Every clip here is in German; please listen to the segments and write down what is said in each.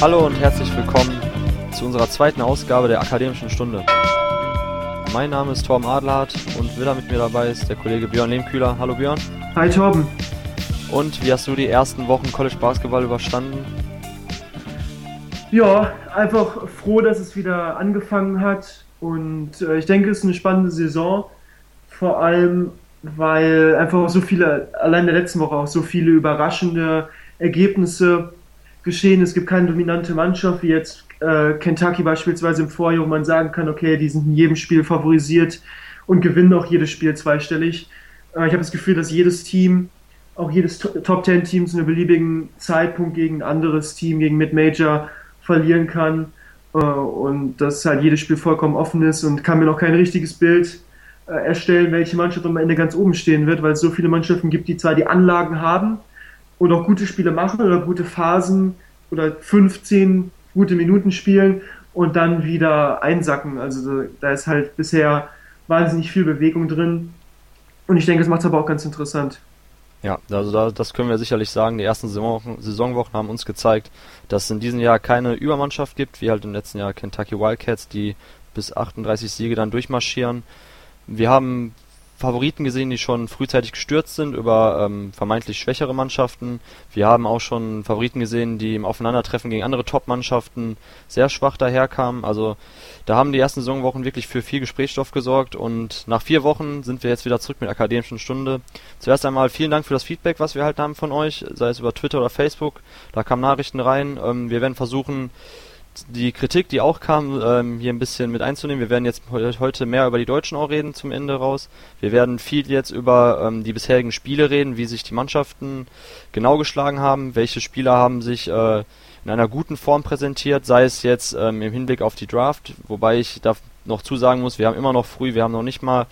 Hallo und herzlich willkommen zu unserer zweiten Ausgabe der Akademischen Stunde. Mein Name ist Torben Adelhardt und wieder mit mir dabei ist der Kollege Björn Lehmkühler. Hallo Björn. Hi Torben. Und wie hast du die ersten Wochen College Basketball überstanden? Ja, einfach froh, dass es wieder angefangen hat. Und äh, ich denke, es ist eine spannende Saison. Vor allem, weil einfach so viele, allein in der letzten Woche auch so viele überraschende Ergebnisse geschehen. Es gibt keine dominante Mannschaft, wie jetzt äh, Kentucky beispielsweise im Vorjahr, wo man sagen kann, okay, die sind in jedem Spiel favorisiert und gewinnen auch jedes Spiel zweistellig. Äh, ich habe das Gefühl, dass jedes Team, auch jedes Top Ten Team zu einem beliebigen Zeitpunkt gegen ein anderes Team, gegen Mid-Major verlieren kann. Äh, und dass halt jedes Spiel vollkommen offen ist und kann mir noch kein richtiges Bild äh, erstellen, welche Mannschaft am Ende ganz oben stehen wird, weil es so viele Mannschaften gibt, die zwar die Anlagen haben und auch gute Spiele machen oder gute Phasen oder 15 gute Minuten spielen und dann wieder einsacken. Also da ist halt bisher wahnsinnig viel Bewegung drin. Und ich denke, es macht es aber auch ganz interessant. Ja, also da, das können wir sicherlich sagen. Die ersten Saisonwochen, Saisonwochen haben uns gezeigt, dass es in diesem Jahr keine Übermannschaft gibt, wie halt im letzten Jahr Kentucky Wildcats, die bis 38 Siege dann durchmarschieren. Wir haben Favoriten gesehen, die schon frühzeitig gestürzt sind über ähm, vermeintlich schwächere Mannschaften. Wir haben auch schon Favoriten gesehen, die im Aufeinandertreffen gegen andere Top-Mannschaften sehr schwach daherkamen. Also da haben die ersten Saisonwochen wirklich für viel Gesprächsstoff gesorgt und nach vier Wochen sind wir jetzt wieder zurück mit akademischen Stunde. Zuerst einmal vielen Dank für das Feedback, was wir halt haben von euch, sei es über Twitter oder Facebook. Da kamen Nachrichten rein. Ähm, wir werden versuchen, die Kritik, die auch kam, ähm, hier ein bisschen mit einzunehmen. Wir werden jetzt heute mehr über die Deutschen auch reden zum Ende raus. Wir werden viel jetzt über ähm, die bisherigen Spiele reden, wie sich die Mannschaften genau geschlagen haben, welche Spieler haben sich äh, in einer guten Form präsentiert, sei es jetzt ähm, im Hinblick auf die Draft, wobei ich da noch zusagen muss, wir haben immer noch früh, wir haben noch nicht mal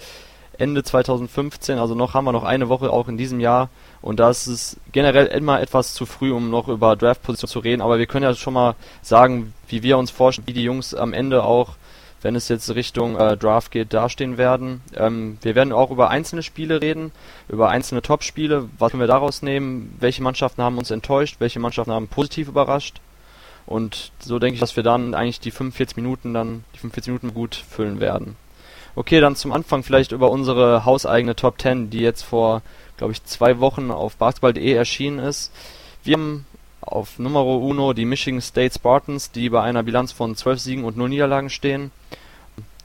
Ende 2015, also noch haben wir noch eine Woche auch in diesem Jahr und das ist generell immer etwas zu früh, um noch über Draft-Position zu reden, aber wir können ja schon mal sagen, wie wir uns vorstellen, wie die Jungs am Ende auch, wenn es jetzt Richtung äh, Draft geht, dastehen werden. Ähm, wir werden auch über einzelne Spiele reden, über einzelne Top-Spiele. Was können wir daraus nehmen? Welche Mannschaften haben uns enttäuscht? Welche Mannschaften haben positiv überrascht? Und so denke ich, dass wir dann eigentlich die 45 Minuten dann, die 45 Minuten gut füllen werden. Okay, dann zum Anfang vielleicht über unsere hauseigene Top 10, die jetzt vor, glaube ich, zwei Wochen auf basketball.de erschienen ist. Wir haben auf Numero Uno die Michigan State Spartans, die bei einer Bilanz von 12 Siegen und 0 Niederlagen stehen.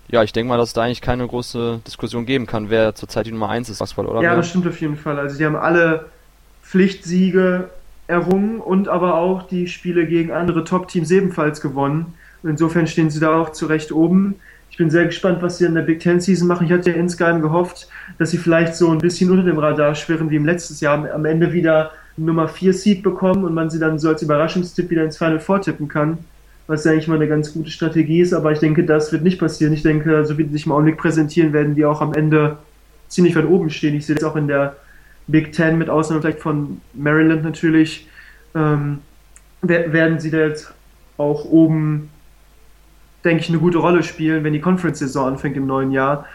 Ja, ich denke mal, dass es da eigentlich keine große Diskussion geben kann, wer zurzeit die Nummer 1 ist, Basketball, oder? Ja, das stimmt auf jeden Fall. Also, die haben alle Pflichtsiege errungen und aber auch die Spiele gegen andere Top-Teams ebenfalls gewonnen. Insofern stehen sie da auch zu Recht oben. Ich bin sehr gespannt, was sie in der Big Ten Season machen. Ich hatte ja insgeheim gehofft, dass sie vielleicht so ein bisschen unter dem Radar schwirren wie im letzten Jahr. Am Ende wieder Nummer 4 Seed bekommen und man sie dann so als Überraschungstipp wieder ins Final vortippen kann, was ja eigentlich mal eine ganz gute Strategie ist, aber ich denke, das wird nicht passieren. Ich denke, so wie sie sich im Augenblick präsentieren, werden die auch am Ende ziemlich weit oben stehen. Ich sehe das auch in der Big Ten, mit Ausnahme vielleicht von Maryland natürlich, ähm, werden sie da jetzt auch oben, denke ich, eine gute Rolle spielen, wenn die Conference-Saison anfängt im neuen Jahr.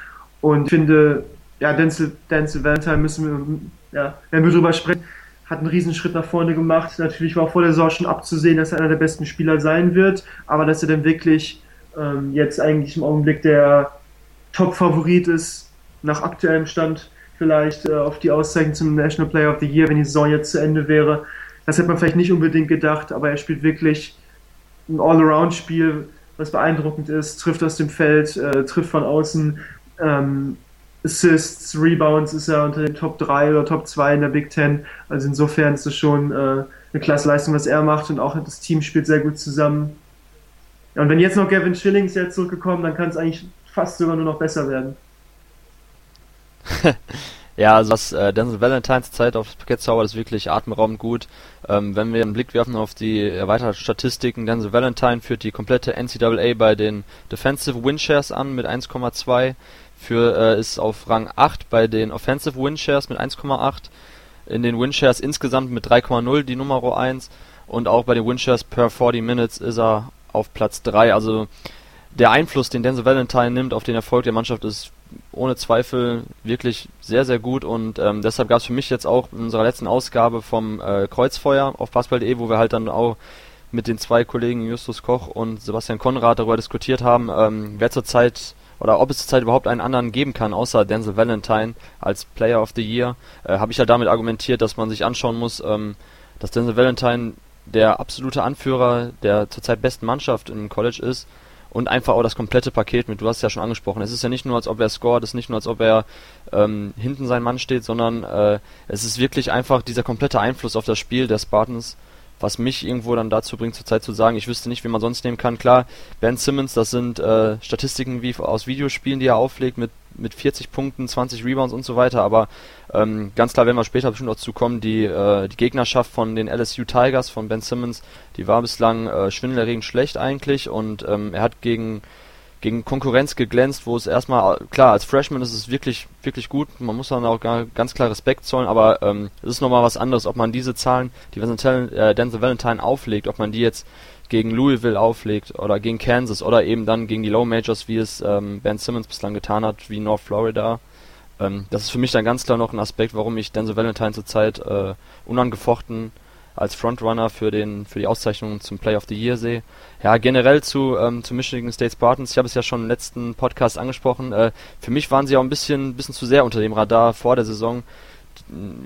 Und ich finde, ja, Denzel, Denzel Valentine müssen wir, ja, wenn wir drüber sprechen, hat einen Riesenschritt nach vorne gemacht. Natürlich war auch vor der Saison schon abzusehen, dass er einer der besten Spieler sein wird, aber dass er dann wirklich ähm, jetzt eigentlich im Augenblick der Top-Favorit ist, nach aktuellem Stand vielleicht äh, auf die Auszeichnung zum National Player of the Year, wenn die Saison jetzt zu Ende wäre. Das hätte man vielleicht nicht unbedingt gedacht, aber er spielt wirklich ein All-Around-Spiel, was beeindruckend ist, trifft aus dem Feld, äh, trifft von außen, ähm, Assists, Rebounds ist er unter den Top 3 oder Top 2 in der Big Ten. Also insofern ist es schon äh, eine klasse Leistung, was er macht und auch das Team spielt sehr gut zusammen. Ja, und wenn jetzt noch Gavin Schillings jetzt zurückgekommen, dann kann es eigentlich fast sogar nur noch besser werden. ja, also was äh, Denzel Valentines Zeit auf Parkett zaubert, ist wirklich atemberaubend gut. Ähm, wenn wir einen Blick werfen auf die erweiterten Statistiken, Denzel Valentine führt die komplette NCAA bei den Defensive Win Shares an mit 1,2 für äh, ist auf Rang 8 bei den Offensive Winshares mit 1,8, in den Winshares insgesamt mit 3,0 die Nummer 1 und auch bei den Winshares per 40 Minutes ist er auf Platz 3. Also der Einfluss, den Denzel Valentine nimmt auf den Erfolg der Mannschaft, ist ohne Zweifel wirklich sehr, sehr gut. Und ähm, deshalb gab es für mich jetzt auch in unserer letzten Ausgabe vom äh, Kreuzfeuer auf basketball.de, wo wir halt dann auch mit den zwei Kollegen Justus Koch und Sebastian Konrad darüber diskutiert haben, ähm, wer zurzeit oder ob es zurzeit überhaupt einen anderen geben kann, außer Denzel Valentine als Player of the Year, äh, habe ich halt damit argumentiert, dass man sich anschauen muss, ähm, dass Denzel Valentine der absolute Anführer der zurzeit besten Mannschaft im College ist und einfach auch das komplette Paket mit, du hast es ja schon angesprochen, es ist ja nicht nur, als ob er scored, es ist nicht nur, als ob er ähm, hinten sein Mann steht, sondern äh, es ist wirklich einfach dieser komplette Einfluss auf das Spiel der Spartans was mich irgendwo dann dazu bringt, zurzeit zu sagen, ich wüsste nicht, wie man sonst nehmen kann. Klar, Ben Simmons, das sind äh, Statistiken wie aus Videospielen, die er auflegt, mit, mit 40 Punkten, 20 Rebounds und so weiter, aber ähm, ganz klar, wenn wir später bestimmt auch zukommen, die, äh, die Gegnerschaft von den LSU Tigers, von Ben Simmons, die war bislang äh, schwindelerregend schlecht eigentlich. Und ähm, er hat gegen gegen Konkurrenz geglänzt, wo es erstmal, klar, als Freshman ist es wirklich, wirklich gut, man muss dann auch ganz klar Respekt zollen, aber ähm, es ist nochmal was anderes, ob man diese Zahlen, die äh, Denzel Valentine auflegt, ob man die jetzt gegen Louisville auflegt oder gegen Kansas oder eben dann gegen die Low Majors, wie es ähm, Ben Simmons bislang getan hat, wie North Florida. Ähm, das ist für mich dann ganz klar noch ein Aspekt, warum ich Denzel Valentine zurzeit äh, unangefochten als Frontrunner für den für die Auszeichnung zum Play of the Year sehe. Ja, generell zu, ähm, zu Michigan State Spartans, ich habe es ja schon im letzten Podcast angesprochen, äh, für mich waren sie auch ein bisschen, bisschen zu sehr unter dem Radar vor der Saison.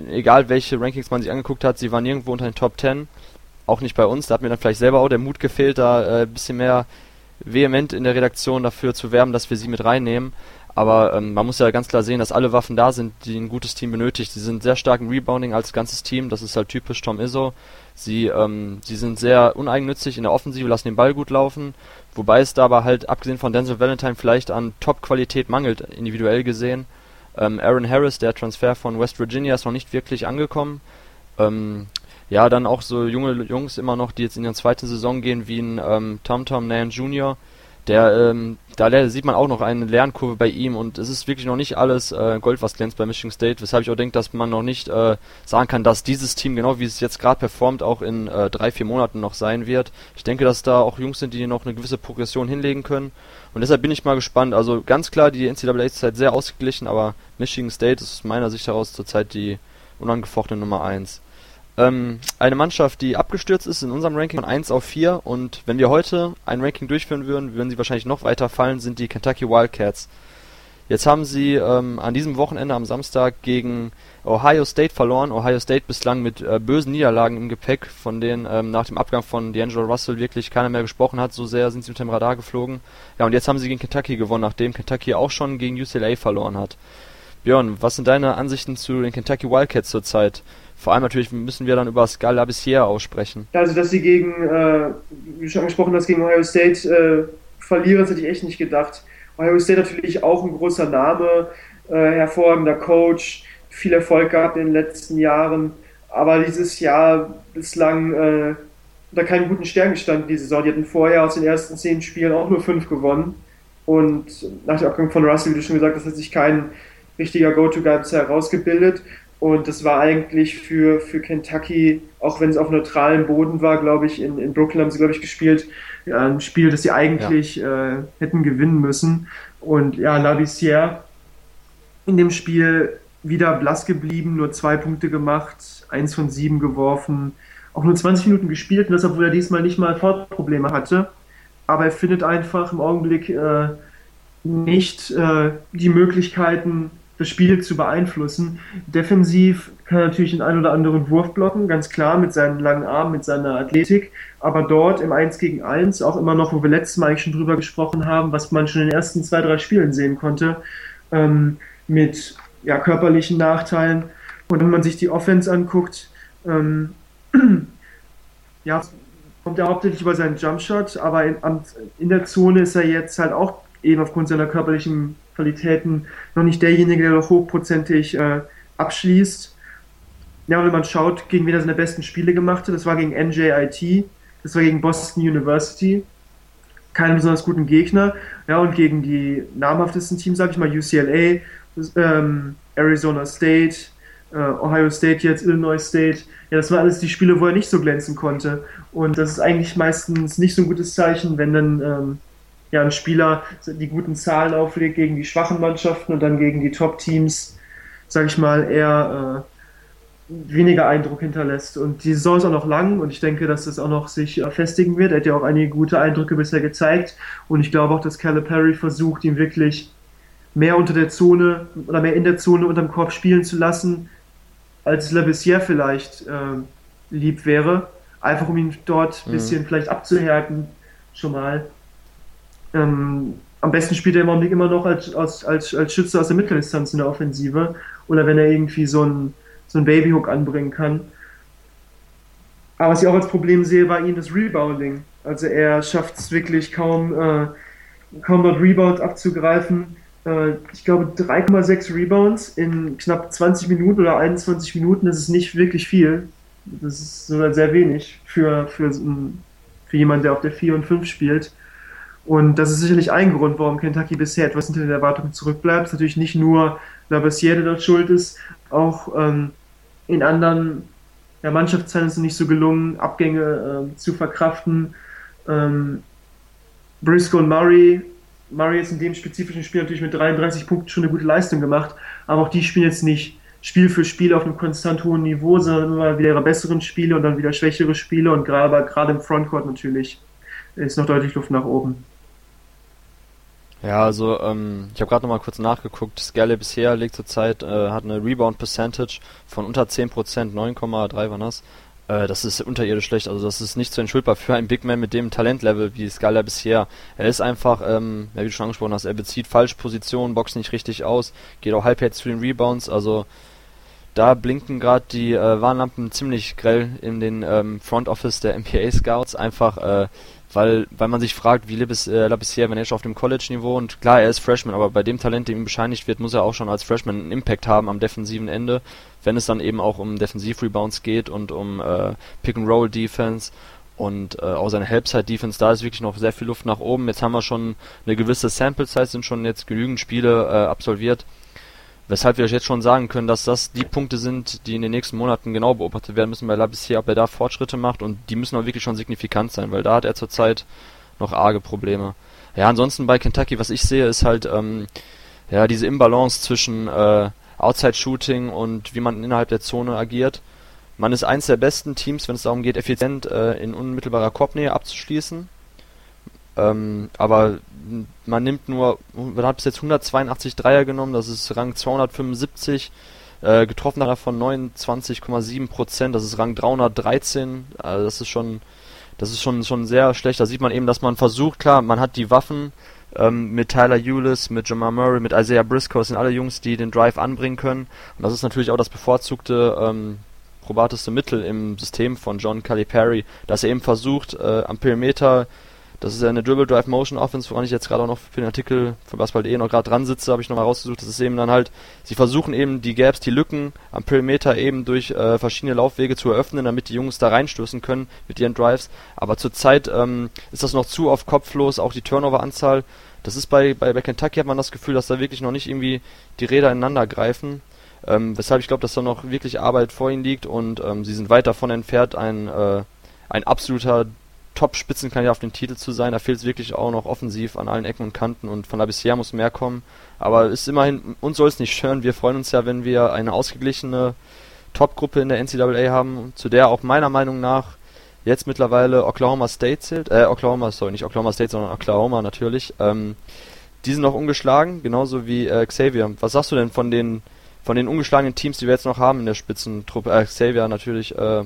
Egal welche Rankings man sich angeguckt hat, sie waren irgendwo unter den Top 10. Auch nicht bei uns, da hat mir dann vielleicht selber auch der Mut gefehlt, da äh, ein bisschen mehr vehement in der Redaktion dafür zu werben, dass wir sie mit reinnehmen. Aber ähm, man muss ja ganz klar sehen, dass alle Waffen da sind, die ein gutes Team benötigt. Sie sind sehr stark im Rebounding als ganzes Team, das ist halt typisch Tom Izzo. Sie, ähm, sie sind sehr uneigennützig in der Offensive, lassen den Ball gut laufen, wobei es dabei halt, abgesehen von Denzel Valentine, vielleicht an Top-Qualität mangelt, individuell gesehen. Ähm, Aaron Harris, der Transfer von West Virginia, ist noch nicht wirklich angekommen. Ähm, ja, dann auch so junge Jungs immer noch, die jetzt in ihre zweite Saison gehen, wie ein ähm, Tom Tom Nan Jr., der, ähm, da sieht man auch noch eine Lernkurve bei ihm und es ist wirklich noch nicht alles äh, Gold, was glänzt bei Michigan State, weshalb ich auch denke, dass man noch nicht äh, sagen kann, dass dieses Team, genau wie es jetzt gerade performt, auch in äh, drei, vier Monaten noch sein wird. Ich denke, dass da auch Jungs sind, die noch eine gewisse Progression hinlegen können und deshalb bin ich mal gespannt. Also ganz klar, die NCAA ist halt sehr ausgeglichen, aber Michigan State ist aus meiner Sicht heraus zurzeit die unangefochtene Nummer 1. Ähm, eine Mannschaft, die abgestürzt ist in unserem Ranking von 1 auf 4 und wenn wir heute ein Ranking durchführen würden, würden sie wahrscheinlich noch weiter fallen, sind die Kentucky Wildcats. Jetzt haben sie ähm, an diesem Wochenende am Samstag gegen Ohio State verloren. Ohio State bislang mit äh, bösen Niederlagen im Gepäck, von denen ähm, nach dem Abgang von D'Angelo Russell wirklich keiner mehr gesprochen hat. So sehr sind sie unter dem Radar geflogen. Ja, und jetzt haben sie gegen Kentucky gewonnen, nachdem Kentucky auch schon gegen UCLA verloren hat. Björn, was sind deine Ansichten zu den Kentucky Wildcats zurzeit? Vor allem natürlich müssen wir dann über Scala Bissier aussprechen. Also, dass sie gegen, äh, wie schon angesprochen hast, gegen Ohio State äh, verlieren, das hätte ich echt nicht gedacht. Ohio State natürlich auch ein großer Name, äh, hervorragender Coach, viel Erfolg gehabt in den letzten Jahren, aber dieses Jahr bislang äh, unter keinen guten Stern gestanden, die Saison. Die hatten vorher aus den ersten zehn Spielen auch nur fünf gewonnen. Und nach dem Abgang von Russell, wie du schon gesagt hast, hat sich kein richtiger Go-To-Guy bisher herausgebildet. Und das war eigentlich für, für Kentucky, auch wenn es auf neutralem Boden war, glaube ich, in, in Brooklyn haben sie, glaube ich, gespielt, ein Spiel, das sie eigentlich ja. äh, hätten gewinnen müssen. Und ja, Labissière in dem Spiel wieder blass geblieben, nur zwei Punkte gemacht, eins von sieben geworfen, auch nur 20 Minuten gespielt, und das, obwohl er diesmal nicht mal Fortprobleme hatte. Aber er findet einfach im Augenblick äh, nicht äh, die Möglichkeiten, das Spiel zu beeinflussen. Defensiv kann er natürlich den einen oder anderen Wurf blocken, ganz klar, mit seinen langen Armen, mit seiner Athletik. Aber dort im 1 gegen 1, auch immer noch, wo wir letztes Mal eigentlich schon drüber gesprochen haben, was man schon in den ersten zwei, drei Spielen sehen konnte, ähm, mit ja, körperlichen Nachteilen. Und wenn man sich die Offense anguckt, ähm, ja, kommt er hauptsächlich über seinen Jumpshot, aber in, in der Zone ist er jetzt halt auch eben aufgrund seiner körperlichen Qualitäten noch nicht derjenige, der doch hochprozentig äh, abschließt. Ja, und wenn man schaut, gegen wen er seine besten Spiele gemacht hat, das war gegen NJIT, das war gegen Boston University, keinen besonders guten Gegner. Ja, und gegen die namhaftesten Teams, sag ich mal, UCLA, ähm, Arizona State, äh, Ohio State jetzt, Illinois State. Ja, das waren alles die Spiele, wo er nicht so glänzen konnte. Und das ist eigentlich meistens nicht so ein gutes Zeichen, wenn dann ähm, ja, ein Spieler die guten Zahlen auflegt gegen die schwachen Mannschaften und dann gegen die Top-Teams, sage ich mal, eher weniger Eindruck hinterlässt. Und die Saison ist auch noch lang und ich denke, dass das auch noch sich festigen wird. Er hat ja auch einige gute Eindrücke bisher gezeigt und ich glaube auch, dass Calipari versucht, ihn wirklich mehr unter der Zone oder mehr in der Zone unterm Korb spielen zu lassen, als es Labissière vielleicht äh, lieb wäre. Einfach um ihn dort ein mhm. bisschen mhm. vielleicht abzuhärten, schon mal. Ähm, am besten spielt er im Augenblick immer noch als, als, als, als Schütze aus der Mitteldistanz in der Offensive. Oder wenn er irgendwie so ein so einen Babyhook anbringen kann. Aber was ich auch als Problem sehe bei ihm, das Rebounding. Also er schafft es wirklich kaum, äh, kaum dort Rebound abzugreifen. Äh, ich glaube 3,6 Rebounds in knapp 20 Minuten oder 21 Minuten, das ist nicht wirklich viel. Das ist sogar sehr wenig für, für, für jemanden, der auf der 4 und 5 spielt. Und das ist sicherlich ein Grund, warum Kentucky bisher etwas hinter den Erwartungen zurückbleibt. Es ist natürlich nicht nur Labassiere, der dort schuld ist, auch ähm, in anderen ja, Mannschaftsteilen ist es nicht so gelungen, Abgänge äh, zu verkraften. Ähm, Briscoe und Murray, Murray ist in dem spezifischen Spiel natürlich mit 33 Punkten schon eine gute Leistung gemacht, aber auch die spielen jetzt nicht Spiel für Spiel auf einem konstant hohen Niveau, sondern immer wieder ihre besseren Spiele und dann wieder schwächere Spiele und gerade, gerade im Frontcourt natürlich ist noch deutlich Luft nach oben. Ja, also ähm, ich habe gerade nochmal kurz nachgeguckt. Skerle bisher legt zurzeit, äh, hat eine Rebound Percentage von unter 10%, 9,3 war das. Äh, das ist unterirdisch schlecht, also das ist nicht zu entschuldbar für einen Big Man mit dem Talentlevel wie Skyler bisher. Er ist einfach, ähm, ja, wie du schon angesprochen hast, er bezieht falsche Positionen, boxt nicht richtig aus, geht auch halbherz zu den Rebounds, also da blinken gerade die äh, Warnlampen ziemlich grell in den ähm, Front Office der NBA Scouts. Einfach äh, weil, weil man sich fragt, wie Labis, äh, Labissiere, wenn er schon auf dem College-Niveau und klar, er ist Freshman, aber bei dem Talent, dem ihm bescheinigt wird, muss er auch schon als Freshman einen Impact haben am defensiven Ende, wenn es dann eben auch um Defensiv-Rebounds geht und um äh, Pick-and-Roll-Defense und äh, auch seine Help-Side-Defense, da ist wirklich noch sehr viel Luft nach oben. Jetzt haben wir schon eine gewisse Sample-Size, sind schon jetzt genügend Spiele äh, absolviert, Weshalb wir jetzt schon sagen können, dass das die Punkte sind, die in den nächsten Monaten genau beobachtet werden müssen bei Labissier, ob er da Fortschritte macht und die müssen auch wirklich schon signifikant sein, weil da hat er zurzeit noch arge Probleme. Ja, ansonsten bei Kentucky, was ich sehe, ist halt ähm, ja diese Imbalance zwischen äh, Outside-Shooting und wie man innerhalb der Zone agiert. Man ist eins der besten Teams, wenn es darum geht, effizient äh, in unmittelbarer Korbnähe abzuschließen. Ähm, aber man nimmt nur, man hat bis jetzt 182 Dreier genommen, das ist Rang 275, äh, getroffen davon 29,7 Prozent, das ist Rang 313, also das ist schon, das ist schon, schon sehr schlecht. Da sieht man eben, dass man versucht, klar, man hat die Waffen, ähm, mit Tyler Eulis, mit Jamal Murray, mit Isaiah Briscoe, das sind alle Jungs, die den Drive anbringen können. Und das ist natürlich auch das bevorzugte, ähm, probateste Mittel im System von John Calipari, dass er eben versucht, äh, am Perimeter das ist ja eine Dribble Drive Motion Offense, woran ich jetzt gerade auch noch für den Artikel von Basketball.de noch gerade dran sitze, habe ich nochmal rausgesucht. Das ist eben dann halt, sie versuchen eben die Gaps, die Lücken am Perimeter eben durch äh, verschiedene Laufwege zu eröffnen, damit die Jungs da reinstoßen können mit ihren Drives. Aber zurzeit ähm, ist das noch zu oft kopflos, auch die Turnover-Anzahl. Das ist bei, bei, bei Kentucky hat man das Gefühl, dass da wirklich noch nicht irgendwie die Räder ineinander greifen. Ähm, weshalb ich glaube, dass da noch wirklich Arbeit vor ihnen liegt und ähm, sie sind weit davon entfernt, ein, äh, ein absoluter Top-Spitzenkandidat auf den Titel zu sein. Da fehlt es wirklich auch noch offensiv an allen Ecken und Kanten und von da bisher muss mehr kommen. Aber ist immerhin, uns soll es nicht stören. Wir freuen uns ja, wenn wir eine ausgeglichene Top-Gruppe in der NCAA haben, zu der auch meiner Meinung nach jetzt mittlerweile Oklahoma State zählt. Äh, Oklahoma, sorry, nicht Oklahoma State, sondern Oklahoma natürlich. Ähm, die sind noch ungeschlagen, genauso wie äh, Xavier. Was sagst du denn von den von den ungeschlagenen Teams, die wir jetzt noch haben in der Spitzentruppe? Äh, Xavier natürlich, äh,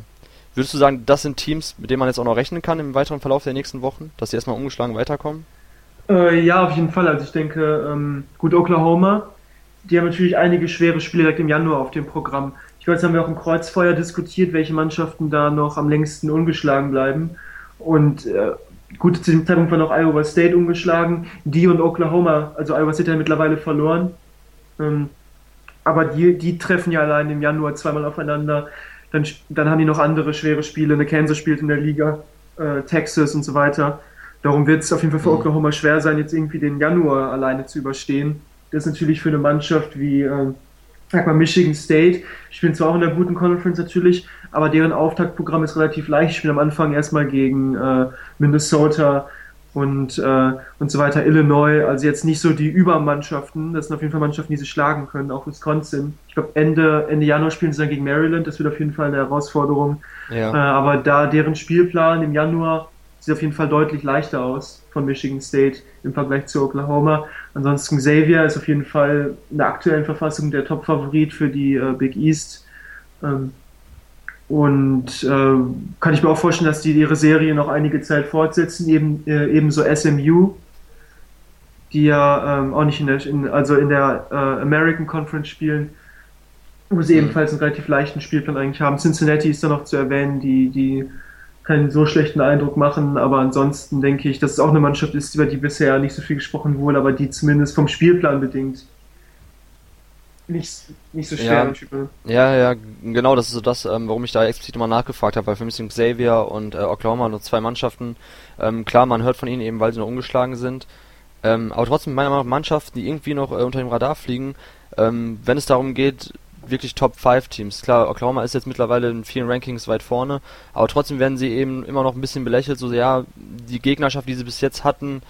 Würdest du sagen, das sind Teams, mit denen man jetzt auch noch rechnen kann im weiteren Verlauf der nächsten Wochen, dass sie erstmal ungeschlagen weiterkommen? Äh, ja, auf jeden Fall. Also ich denke, ähm, gut, Oklahoma, die haben natürlich einige schwere Spiele direkt im Januar auf dem Programm. Ich glaube, jetzt haben wir auch im Kreuzfeuer diskutiert, welche Mannschaften da noch am längsten ungeschlagen bleiben. Und äh, gut, zu dem Zeitpunkt war noch Iowa State ungeschlagen, die und Oklahoma, also Iowa State hat mittlerweile verloren. Ähm, aber die, die treffen ja allein im Januar zweimal aufeinander. Dann, dann haben die noch andere schwere Spiele. Eine Kansas spielt in der Liga, äh, Texas und so weiter. Darum wird es auf jeden Fall für mhm. Oklahoma schwer sein, jetzt irgendwie den Januar alleine zu überstehen. Das ist natürlich für eine Mannschaft wie, äh, sag mal, Michigan State, spielen zwar auch in einer guten Conference natürlich, aber deren Auftaktprogramm ist relativ leicht. Ich spiele am Anfang erstmal gegen äh, Minnesota und, äh, und so weiter. Illinois, also jetzt nicht so die Übermannschaften, das sind auf jeden Fall Mannschaften, die sie schlagen können, auch Wisconsin. Ich glaube, Ende, Ende Januar spielen sie dann gegen Maryland, das wird auf jeden Fall eine Herausforderung. Ja. Äh, aber da deren Spielplan im Januar sieht auf jeden Fall deutlich leichter aus von Michigan State im Vergleich zu Oklahoma. Ansonsten Xavier ist auf jeden Fall in der aktuellen Verfassung der Top-Favorit für die äh, Big East. Ähm, und äh, kann ich mir auch vorstellen, dass die ihre Serie noch einige Zeit fortsetzen, eben, äh, ebenso SMU, die ja ähm, auch nicht in der, in, also in der äh, American Conference spielen, wo sie mhm. ebenfalls einen relativ leichten Spielplan eigentlich haben. Cincinnati ist da noch zu erwähnen, die, die keinen so schlechten Eindruck machen, aber ansonsten denke ich, dass es auch eine Mannschaft ist, über die bisher nicht so viel gesprochen wurde, aber die zumindest vom Spielplan bedingt nicht, nicht so schwer. Ja, ja, ja, genau, das ist so das, ähm, warum ich da explizit mal nachgefragt habe, weil für mich sind Xavier und äh, Oklahoma nur zwei Mannschaften. Ähm, klar, man hört von ihnen eben, weil sie noch ungeschlagen sind. Ähm, aber trotzdem meiner Meinung nach Mannschaften, die irgendwie noch äh, unter dem Radar fliegen, ähm, wenn es darum geht, wirklich Top 5 Teams. Klar, Oklahoma ist jetzt mittlerweile in vielen Rankings weit vorne, aber trotzdem werden sie eben immer noch ein bisschen belächelt, so ja, die Gegnerschaft, die sie bis jetzt hatten,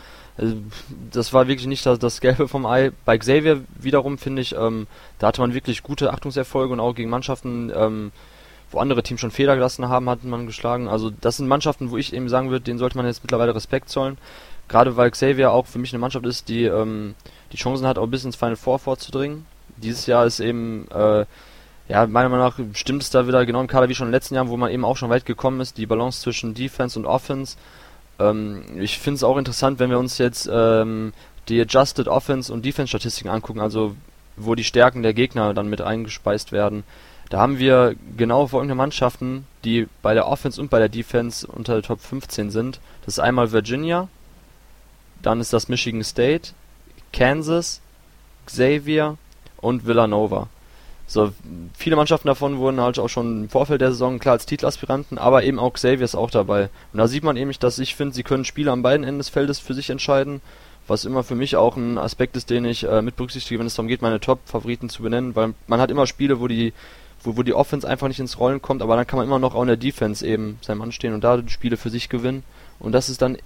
das war wirklich nicht das, das Gelbe vom Ei. Bei Xavier wiederum finde ich, ähm, da hatte man wirklich gute Achtungserfolge und auch gegen Mannschaften, ähm, wo andere Teams schon Fehler gelassen haben, hat man geschlagen. Also das sind Mannschaften, wo ich eben sagen würde, denen sollte man jetzt mittlerweile Respekt zollen. Gerade weil Xavier auch für mich eine Mannschaft ist, die ähm, die Chancen hat, auch bis ins Final Four vorzudringen. Dieses Jahr ist eben, äh, ja, meiner Meinung nach stimmt es da wieder genau im Kader wie schon in den letzten Jahren, wo man eben auch schon weit gekommen ist. Die Balance zwischen Defense und Offense ähm, ich finde es auch interessant, wenn wir uns jetzt ähm, die Adjusted Offense und Defense Statistiken angucken, also wo die Stärken der Gegner dann mit eingespeist werden. Da haben wir genau folgende Mannschaften, die bei der Offense und bei der Defense unter der Top 15 sind. Das ist einmal Virginia, dann ist das Michigan State, Kansas, Xavier und Villanova. So, viele Mannschaften davon wurden halt auch schon im Vorfeld der Saison klar als Titelaspiranten, aber eben auch Xavier ist auch dabei. Und da sieht man eben, dass ich finde, sie können Spiele an beiden Enden des Feldes für sich entscheiden, was immer für mich auch ein Aspekt ist, den ich äh, mit berücksichtige, wenn es darum geht, meine Top-Favoriten zu benennen, weil man hat immer Spiele, wo die wo, wo die Offense einfach nicht ins Rollen kommt, aber dann kann man immer noch auch in der Defense eben sein Mann stehen und da die Spiele für sich gewinnen. Und das ist dann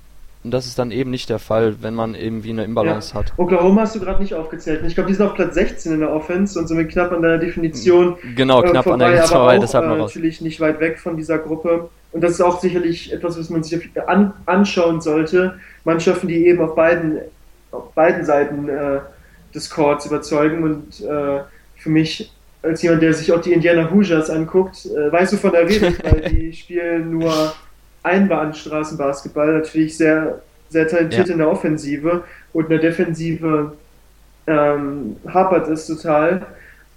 und das ist dann eben nicht der Fall, wenn man irgendwie eine Imbalance ja. hat. Oklahoma hast du gerade nicht aufgezählt. Ich glaube, die sind auf Platz 16 in der Offense und somit knapp an deiner Definition. Genau, knapp äh, vorbei, an der Grenze vorbei, deshalb noch äh, natürlich nicht weit weg von dieser Gruppe. Und das ist auch sicherlich etwas, was man sich an, anschauen sollte. Mannschaften, die eben auf beiden, auf beiden Seiten äh, des Courts überzeugen. Und äh, für mich, als jemand, der sich auch die Indiana Hoosiers anguckt, äh, weißt du von der Rede, weil die spielen nur Einbahnstraßenbasketball, natürlich sehr, sehr talentiert ja. in der Offensive und in der Defensive ähm, hapert es total.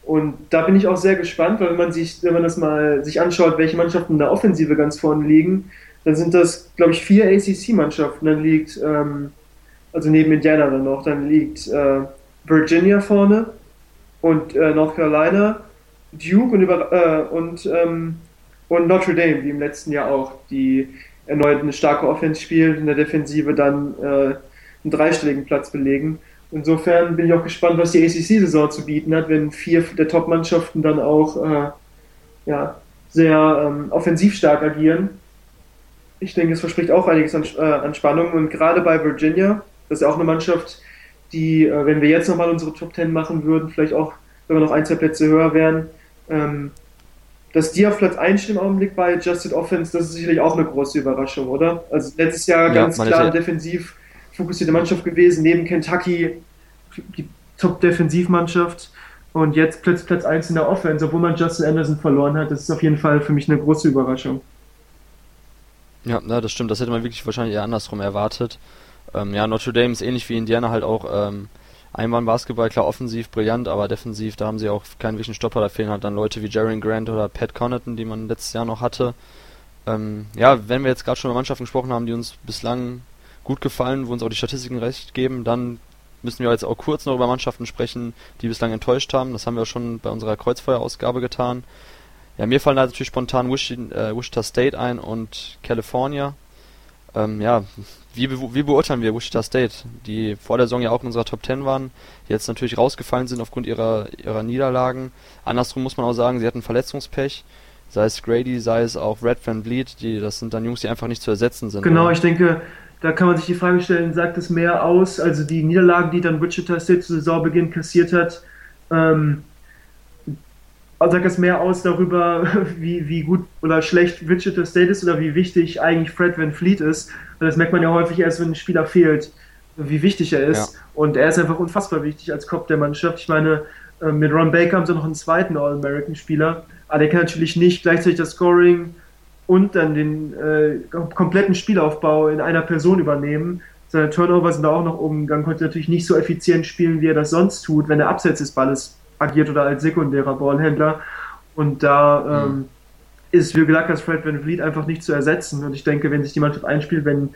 Und da bin ich auch sehr gespannt, weil wenn man sich, wenn man das mal sich anschaut, welche Mannschaften in der Offensive ganz vorne liegen, dann sind das, glaube ich, vier ACC-Mannschaften. Dann liegt, ähm, also neben Indiana dann noch, dann liegt äh, Virginia vorne und äh, North Carolina, Duke und, über, äh, und ähm, und Notre Dame, wie im letzten Jahr auch, die erneut eine starke Offense spielt, in der Defensive dann äh, einen dreistelligen Platz belegen. Insofern bin ich auch gespannt, was die ACC-Saison zu bieten hat, wenn vier der Top-Mannschaften dann auch äh, ja, sehr ähm, offensiv stark agieren. Ich denke, es verspricht auch einiges an, äh, an Spannung und gerade bei Virginia, das ist ja auch eine Mannschaft, die, äh, wenn wir jetzt nochmal unsere Top 10 machen würden, vielleicht auch, wenn wir noch ein, zwei Plätze höher wären, ähm, dass die auf Platz 1 stehen im Augenblick bei Adjusted Offense, das ist sicherlich auch eine große Überraschung, oder? Also letztes Jahr ja, ganz klar defensiv fokussierte Mannschaft gewesen, neben Kentucky die Top-Defensivmannschaft und jetzt Platz, Platz 1 in der Offense, obwohl man Justin Anderson verloren hat. Das ist auf jeden Fall für mich eine große Überraschung. Ja, na, das stimmt. Das hätte man wirklich wahrscheinlich eher andersrum erwartet. Ähm, ja, Notre Dame ist ähnlich wie Indiana halt auch ähm, Einbahnbasketball, klar offensiv brillant, aber defensiv, da haben sie auch keinen wirklichen Stopper, da fehlen halt dann Leute wie Jaren Grant oder Pat Connaughton, die man letztes Jahr noch hatte. Ähm, ja, wenn wir jetzt gerade schon über Mannschaften gesprochen haben, die uns bislang gut gefallen, wo uns auch die Statistiken recht geben, dann müssen wir jetzt auch kurz noch über Mannschaften sprechen, die bislang enttäuscht haben. Das haben wir schon bei unserer Kreuzfeuerausgabe getan. Ja, mir fallen da natürlich spontan äh, Wichita State ein und California. Ähm, ja, wie, wie beurteilen wir Wichita State, die vor der Saison ja auch in unserer Top 10 waren, jetzt natürlich rausgefallen sind aufgrund ihrer, ihrer Niederlagen. Andersrum muss man auch sagen, sie hatten Verletzungspech. Sei es Grady, sei es auch Red Van Vliet, die, das sind dann Jungs, die einfach nicht zu ersetzen sind. Genau, oder? ich denke, da kann man sich die Frage stellen, sagt es mehr aus, also die Niederlagen, die dann Wichita State zu Saisonbeginn kassiert hat, ähm, sagt es mehr aus darüber, wie, wie gut oder schlecht Wichita State ist oder wie wichtig eigentlich Fred Van Fleet ist. Das merkt man ja häufig erst, wenn ein Spieler fehlt, wie wichtig er ist. Ja. Und er ist einfach unfassbar wichtig als Kopf der Mannschaft. Ich meine, äh, mit Ron Baker haben sie noch einen zweiten All-American-Spieler, aber der kann natürlich nicht gleichzeitig das Scoring und dann den äh, kompletten Spielaufbau in einer Person übernehmen. Seine Turnover sind da auch noch umgegangen, konnte natürlich nicht so effizient spielen, wie er das sonst tut, wenn er abseits des Balles agiert oder als sekundärer Ballhändler. Und da ähm, ist für Glackers Fred Van Vliet einfach nicht zu ersetzen. Und ich denke, wenn sich die Mannschaft einspielt, wenn,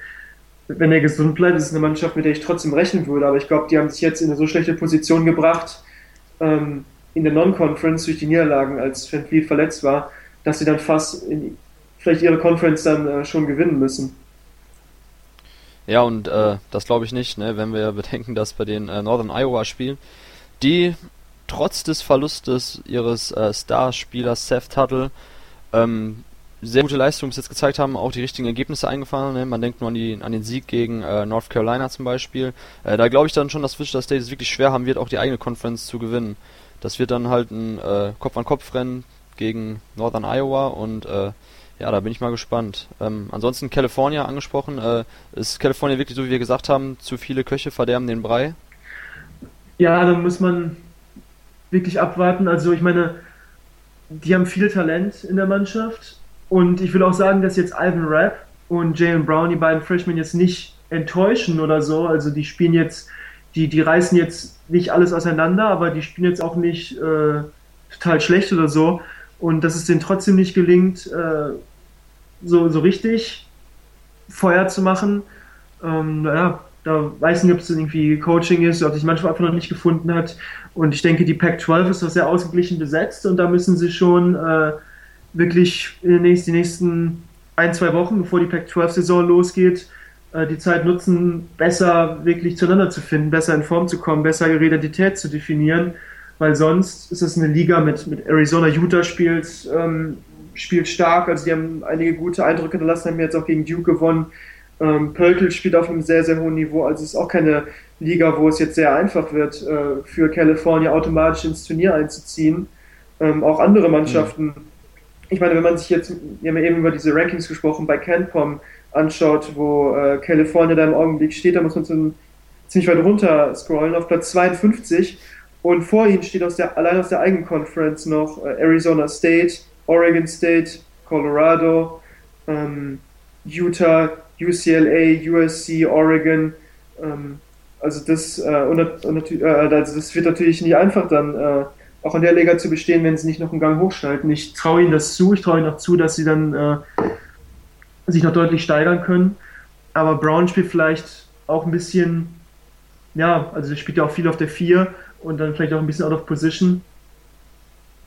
wenn er gesund bleibt, ist es eine Mannschaft, mit der ich trotzdem rechnen würde. Aber ich glaube, die haben sich jetzt in eine so schlechte Position gebracht, ähm, in der Non-Conference durch die Niederlagen, als Van Vliet verletzt war, dass sie dann fast in, vielleicht ihre Conference dann äh, schon gewinnen müssen. Ja, und äh, das glaube ich nicht, ne? wenn wir bedenken, dass bei den äh, Northern Iowa spielen, die trotz des Verlustes ihres äh, Starspielers Seth Tuttle ähm, sehr gute Leistungen bis jetzt gezeigt haben, auch die richtigen Ergebnisse eingefahren. Ne? Man denkt nur an, die, an den Sieg gegen äh, North Carolina zum Beispiel. Äh, da glaube ich dann schon, dass Wichita State es wirklich schwer haben wird, auch die eigene Conference zu gewinnen. Das wird dann halt ein äh, Kopf-an-Kopf-Rennen gegen Northern Iowa und äh, ja, da bin ich mal gespannt. Ähm, ansonsten California angesprochen. Äh, ist California wirklich so, wie wir gesagt haben, zu viele Köche verderben den Brei? Ja, da muss man wirklich abwarten. Also ich meine, die haben viel Talent in der Mannschaft und ich will auch sagen, dass jetzt Ivan Rapp und Jalen Brown, die beiden Freshmen, jetzt nicht enttäuschen oder so. Also die spielen jetzt, die, die reißen jetzt nicht alles auseinander, aber die spielen jetzt auch nicht äh, total schlecht oder so. Und dass es denen trotzdem nicht gelingt, äh, so, so richtig Feuer zu machen, ähm, naja, da weiß nicht, ob es irgendwie Coaching ist, ob sich manchmal einfach noch nicht gefunden hat. Und ich denke, die Pac-12 ist doch sehr ausgeglichen besetzt und da müssen sie schon äh, wirklich in den nächsten, die nächsten ein, zwei Wochen, bevor die Pac-12-Saison losgeht, äh, die Zeit nutzen, besser wirklich zueinander zu finden, besser in Form zu kommen, besser ihre Identität zu definieren, weil sonst ist es eine Liga mit, mit Arizona, Utah spielt, ähm, spielt stark, also die haben einige gute Eindrücke hinterlassen, haben jetzt auch gegen Duke gewonnen, ähm, Pöltl spielt auf einem sehr, sehr hohen Niveau. Also es ist auch keine Liga, wo es jetzt sehr einfach wird, äh, für California automatisch ins Turnier einzuziehen. Ähm, auch andere Mannschaften. Ich meine, wenn man sich jetzt, wir haben ja eben über diese Rankings gesprochen, bei CanPom anschaut, wo äh, California da im Augenblick steht, da muss man so ziemlich weit runter scrollen, auf Platz 52. Und vor ihnen steht aus der, allein aus der eigenen Conference noch äh, Arizona State, Oregon State, Colorado, ähm, Utah, UCLA, USC, Oregon. Ähm, also, das, äh, und, und, äh, also das wird natürlich nicht einfach dann äh, auch in der Liga zu bestehen, wenn sie nicht noch einen Gang hochschalten. Ich traue ihnen das zu, ich traue ihnen auch zu, dass sie dann äh, sich noch deutlich steigern können. Aber Brown spielt vielleicht auch ein bisschen, ja, also er spielt ja auch viel auf der 4 und dann vielleicht auch ein bisschen out of position.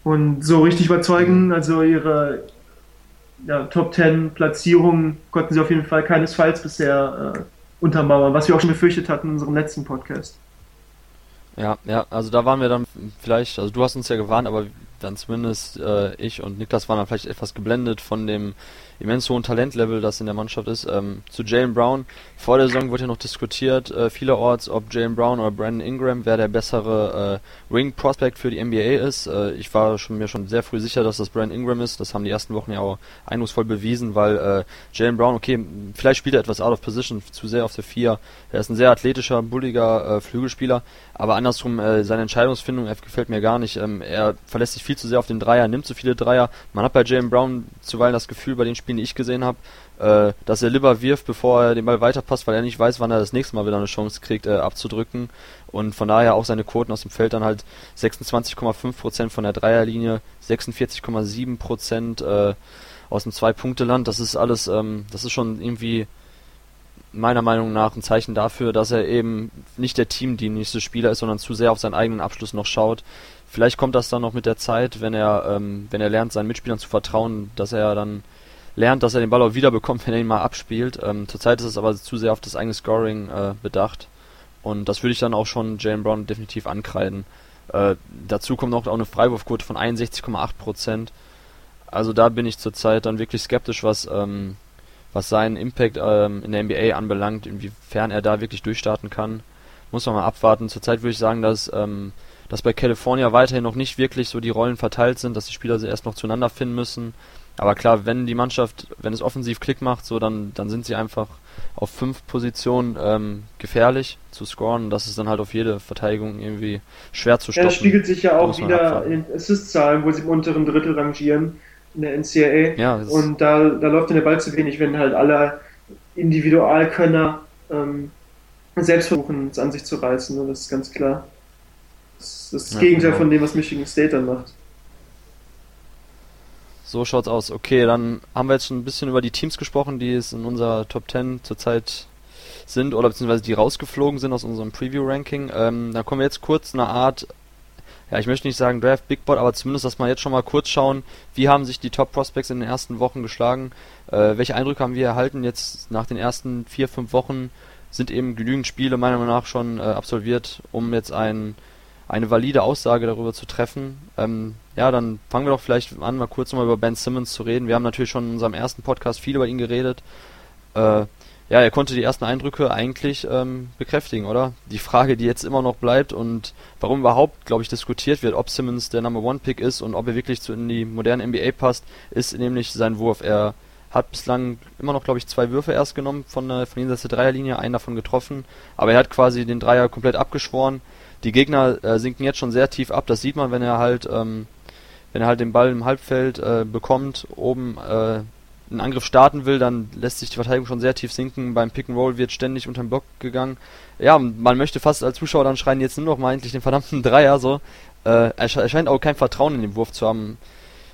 Und so richtig überzeugen, also ihre, ja, Top 10 Platzierungen konnten sie auf jeden Fall keinesfalls bisher äh, untermauern, was wir auch schon befürchtet hatten in unserem letzten Podcast. Ja, ja, also da waren wir dann vielleicht, also du hast uns ja gewarnt, aber dann zumindest äh, ich und Niklas waren dann vielleicht etwas geblendet von dem immens hohen Talentlevel, das in der Mannschaft ist. Ähm, zu Jalen Brown, vor der Saison wurde ja noch diskutiert, äh, vielerorts, ob Jalen Brown oder Brandon Ingram wer der bessere äh, Ring Prospect für die NBA ist. Äh, ich war schon, mir schon sehr früh sicher, dass das Brandon Ingram ist. Das haben die ersten Wochen ja auch eindrucksvoll bewiesen, weil äh, Jalen Brown, okay, vielleicht spielt er etwas out of position, zu sehr auf der 4. Er ist ein sehr athletischer, bulliger äh, Flügelspieler, aber andersrum, äh, seine Entscheidungsfindung gefällt mir gar nicht. Ähm, er verlässt sich viel zu sehr auf den Dreier, nimmt zu viele Dreier. Man hat bei Jalen Brown zuweilen das Gefühl, bei den Spielen, die ich gesehen habe, äh, dass er lieber wirft, bevor er den Ball weiterpasst, weil er nicht weiß, wann er das nächste Mal wieder eine Chance kriegt, äh, abzudrücken. Und von daher auch seine Quoten aus dem Feld dann halt 26,5% von der Dreierlinie, 46,7% äh, aus dem Zwei-Punkte-Land. Das ist alles, ähm, das ist schon irgendwie meiner Meinung nach ein Zeichen dafür, dass er eben nicht der teamdienlichste Spieler ist, sondern zu sehr auf seinen eigenen Abschluss noch schaut. Vielleicht kommt das dann noch mit der Zeit, wenn er, ähm, wenn er lernt, seinen Mitspielern zu vertrauen, dass er dann lernt, dass er den Ball auch wieder bekommt, wenn er ihn mal abspielt. Ähm, zurzeit ist es aber zu sehr auf das eigene Scoring äh, bedacht. Und das würde ich dann auch schon Jalen Brown definitiv ankreiden. Äh, dazu kommt noch auch eine Freiwurfquote von 61,8%. Also da bin ich zurzeit dann wirklich skeptisch, was, ähm, was seinen Impact ähm, in der NBA anbelangt, inwiefern er da wirklich durchstarten kann, muss man mal abwarten. Zurzeit würde ich sagen, dass, ähm, dass bei California weiterhin noch nicht wirklich so die Rollen verteilt sind, dass die Spieler erst noch zueinander finden müssen. Aber klar, wenn die Mannschaft, wenn es offensiv Klick macht, so dann, dann sind sie einfach auf fünf Positionen ähm, gefährlich zu scoren. Und das ist dann halt auf jede Verteidigung irgendwie schwer zu stoppen. Ja, das spiegelt sich ja auch wieder abwarten. in Assist-Zahlen, wo sie im unteren Drittel rangieren in der NCAA. Ja, und da, da läuft dann der Ball zu wenig, wenn halt alle Individualkönner ähm, selbst versuchen, es an sich zu reißen. Ne? Das ist ganz klar. Das ist das ja, Gegenteil genau. von dem, was Michigan State dann macht. So schaut's aus. Okay, dann haben wir jetzt schon ein bisschen über die Teams gesprochen, die es in unserer Top 10 zurzeit sind oder beziehungsweise die rausgeflogen sind aus unserem Preview-Ranking. Ähm, da kommen wir jetzt kurz eine Art ja, ich möchte nicht sagen Draft Big Board, aber zumindest, dass wir jetzt schon mal kurz schauen, wie haben sich die Top Prospects in den ersten Wochen geschlagen, äh, welche Eindrücke haben wir erhalten jetzt nach den ersten vier, fünf Wochen, sind eben genügend Spiele meiner Meinung nach schon äh, absolviert, um jetzt ein, eine valide Aussage darüber zu treffen. Ähm, ja, dann fangen wir doch vielleicht an, mal kurz nochmal über Ben Simmons zu reden. Wir haben natürlich schon in unserem ersten Podcast viel über ihn geredet. Äh, ja, er konnte die ersten Eindrücke eigentlich ähm, bekräftigen, oder? Die Frage, die jetzt immer noch bleibt und warum überhaupt, glaube ich, diskutiert wird, ob Simmons der Number One Pick ist und ob er wirklich zu in die moderne NBA passt, ist nämlich sein Wurf. Er hat bislang immer noch, glaube ich, zwei Würfe erst genommen von, äh, von jenseits der Dreierlinie, einen davon getroffen, aber er hat quasi den Dreier komplett abgeschworen. Die Gegner äh, sinken jetzt schon sehr tief ab, das sieht man, wenn er halt, ähm, wenn er halt den Ball im Halbfeld äh, bekommt, oben äh, einen Angriff starten will, dann lässt sich die Verteidigung schon sehr tief sinken. Beim Pick and Roll wird ständig unter den Block gegangen. Ja, man möchte fast als Zuschauer dann schreien, jetzt nur noch mal endlich den verdammten Dreier. So. Äh, er, scheint auch kein Vertrauen in den Wurf zu haben.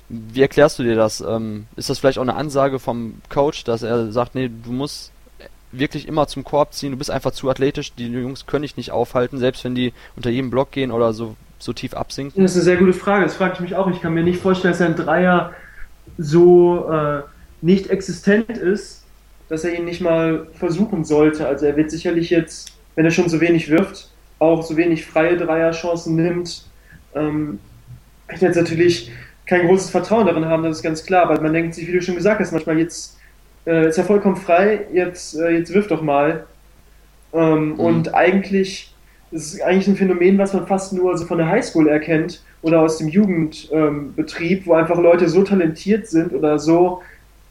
Wie erklärst du dir das? Ähm, ist das vielleicht auch eine Ansage vom Coach, dass er sagt, nee, du musst wirklich immer zum Korb ziehen, du bist einfach zu athletisch, die Jungs können dich nicht aufhalten, selbst wenn die unter jedem Block gehen oder so, so tief absinken? Das ist eine sehr gute Frage, das frage ich mich auch. Ich kann mir nicht vorstellen, dass ein Dreier so äh, nicht existent ist, dass er ihn nicht mal versuchen sollte. Also er wird sicherlich jetzt, wenn er schon so wenig wirft, auch so wenig freie Dreierchancen nimmt, ähm, ich jetzt natürlich kein großes Vertrauen darin haben, das ist ganz klar, weil man denkt sich, wie du schon gesagt hast, manchmal jetzt äh, ist er vollkommen frei, jetzt, äh, jetzt wirft doch mal. Ähm, mhm. Und eigentlich ist es eigentlich ein Phänomen, was man fast nur also von der Highschool erkennt oder aus dem Jugendbetrieb, ähm, wo einfach Leute so talentiert sind oder so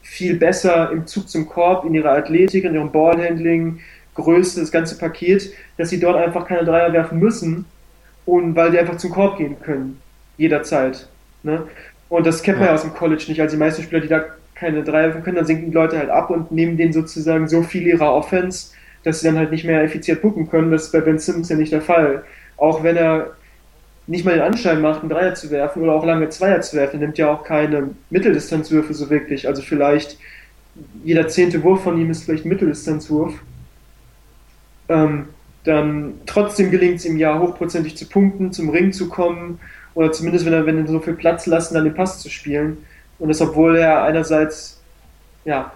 viel besser im Zug zum Korb, in ihrer Athletik, in ihrem Ballhandling, Größe, das ganze Paket, dass sie dort einfach keine Dreier werfen müssen und weil die einfach zum Korb gehen können. Jederzeit. Ne? Und das kennt man ja aus dem College nicht. Also die meisten Spieler, die da keine Dreier können, dann sinken die Leute halt ab und nehmen denen sozusagen so viel ihrer Offense, dass sie dann halt nicht mehr effizient gucken können. Das ist bei Ben Simmons ja nicht der Fall. Auch wenn er nicht mal den Anschein macht, einen Dreier zu werfen oder auch lange Zweier zu werfen, nimmt ja auch keine Mitteldistanzwürfe so wirklich. Also vielleicht jeder zehnte Wurf von ihm ist vielleicht ein Mitteldistanzwurf. Ähm, dann trotzdem gelingt es ihm ja hochprozentig zu punkten, zum Ring zu kommen oder zumindest, wenn er, wenn er so viel Platz lassen, dann den Pass zu spielen. Und das, obwohl er einerseits ja,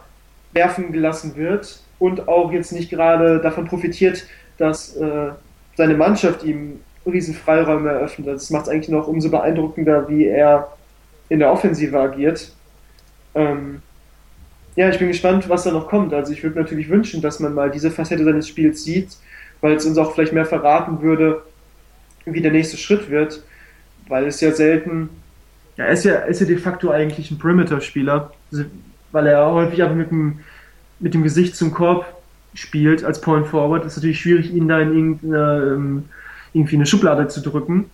werfen gelassen wird und auch jetzt nicht gerade davon profitiert, dass äh, seine Mannschaft ihm riesen Freiräume eröffnet. Das macht es eigentlich noch umso beeindruckender, wie er in der Offensive agiert. Ähm, ja, ich bin gespannt, was da noch kommt. Also ich würde natürlich wünschen, dass man mal diese Facette seines Spiels sieht, weil es uns auch vielleicht mehr verraten würde, wie der nächste Schritt wird, weil es ja selten, ja, er ist ja, ist ja de facto eigentlich ein Perimeter-Spieler, weil er häufig einfach mit dem, mit dem Gesicht zum Korb spielt als Point Forward. Es ist natürlich schwierig, ihn da in irgendeiner ähm, irgendwie eine Schublade zu drücken.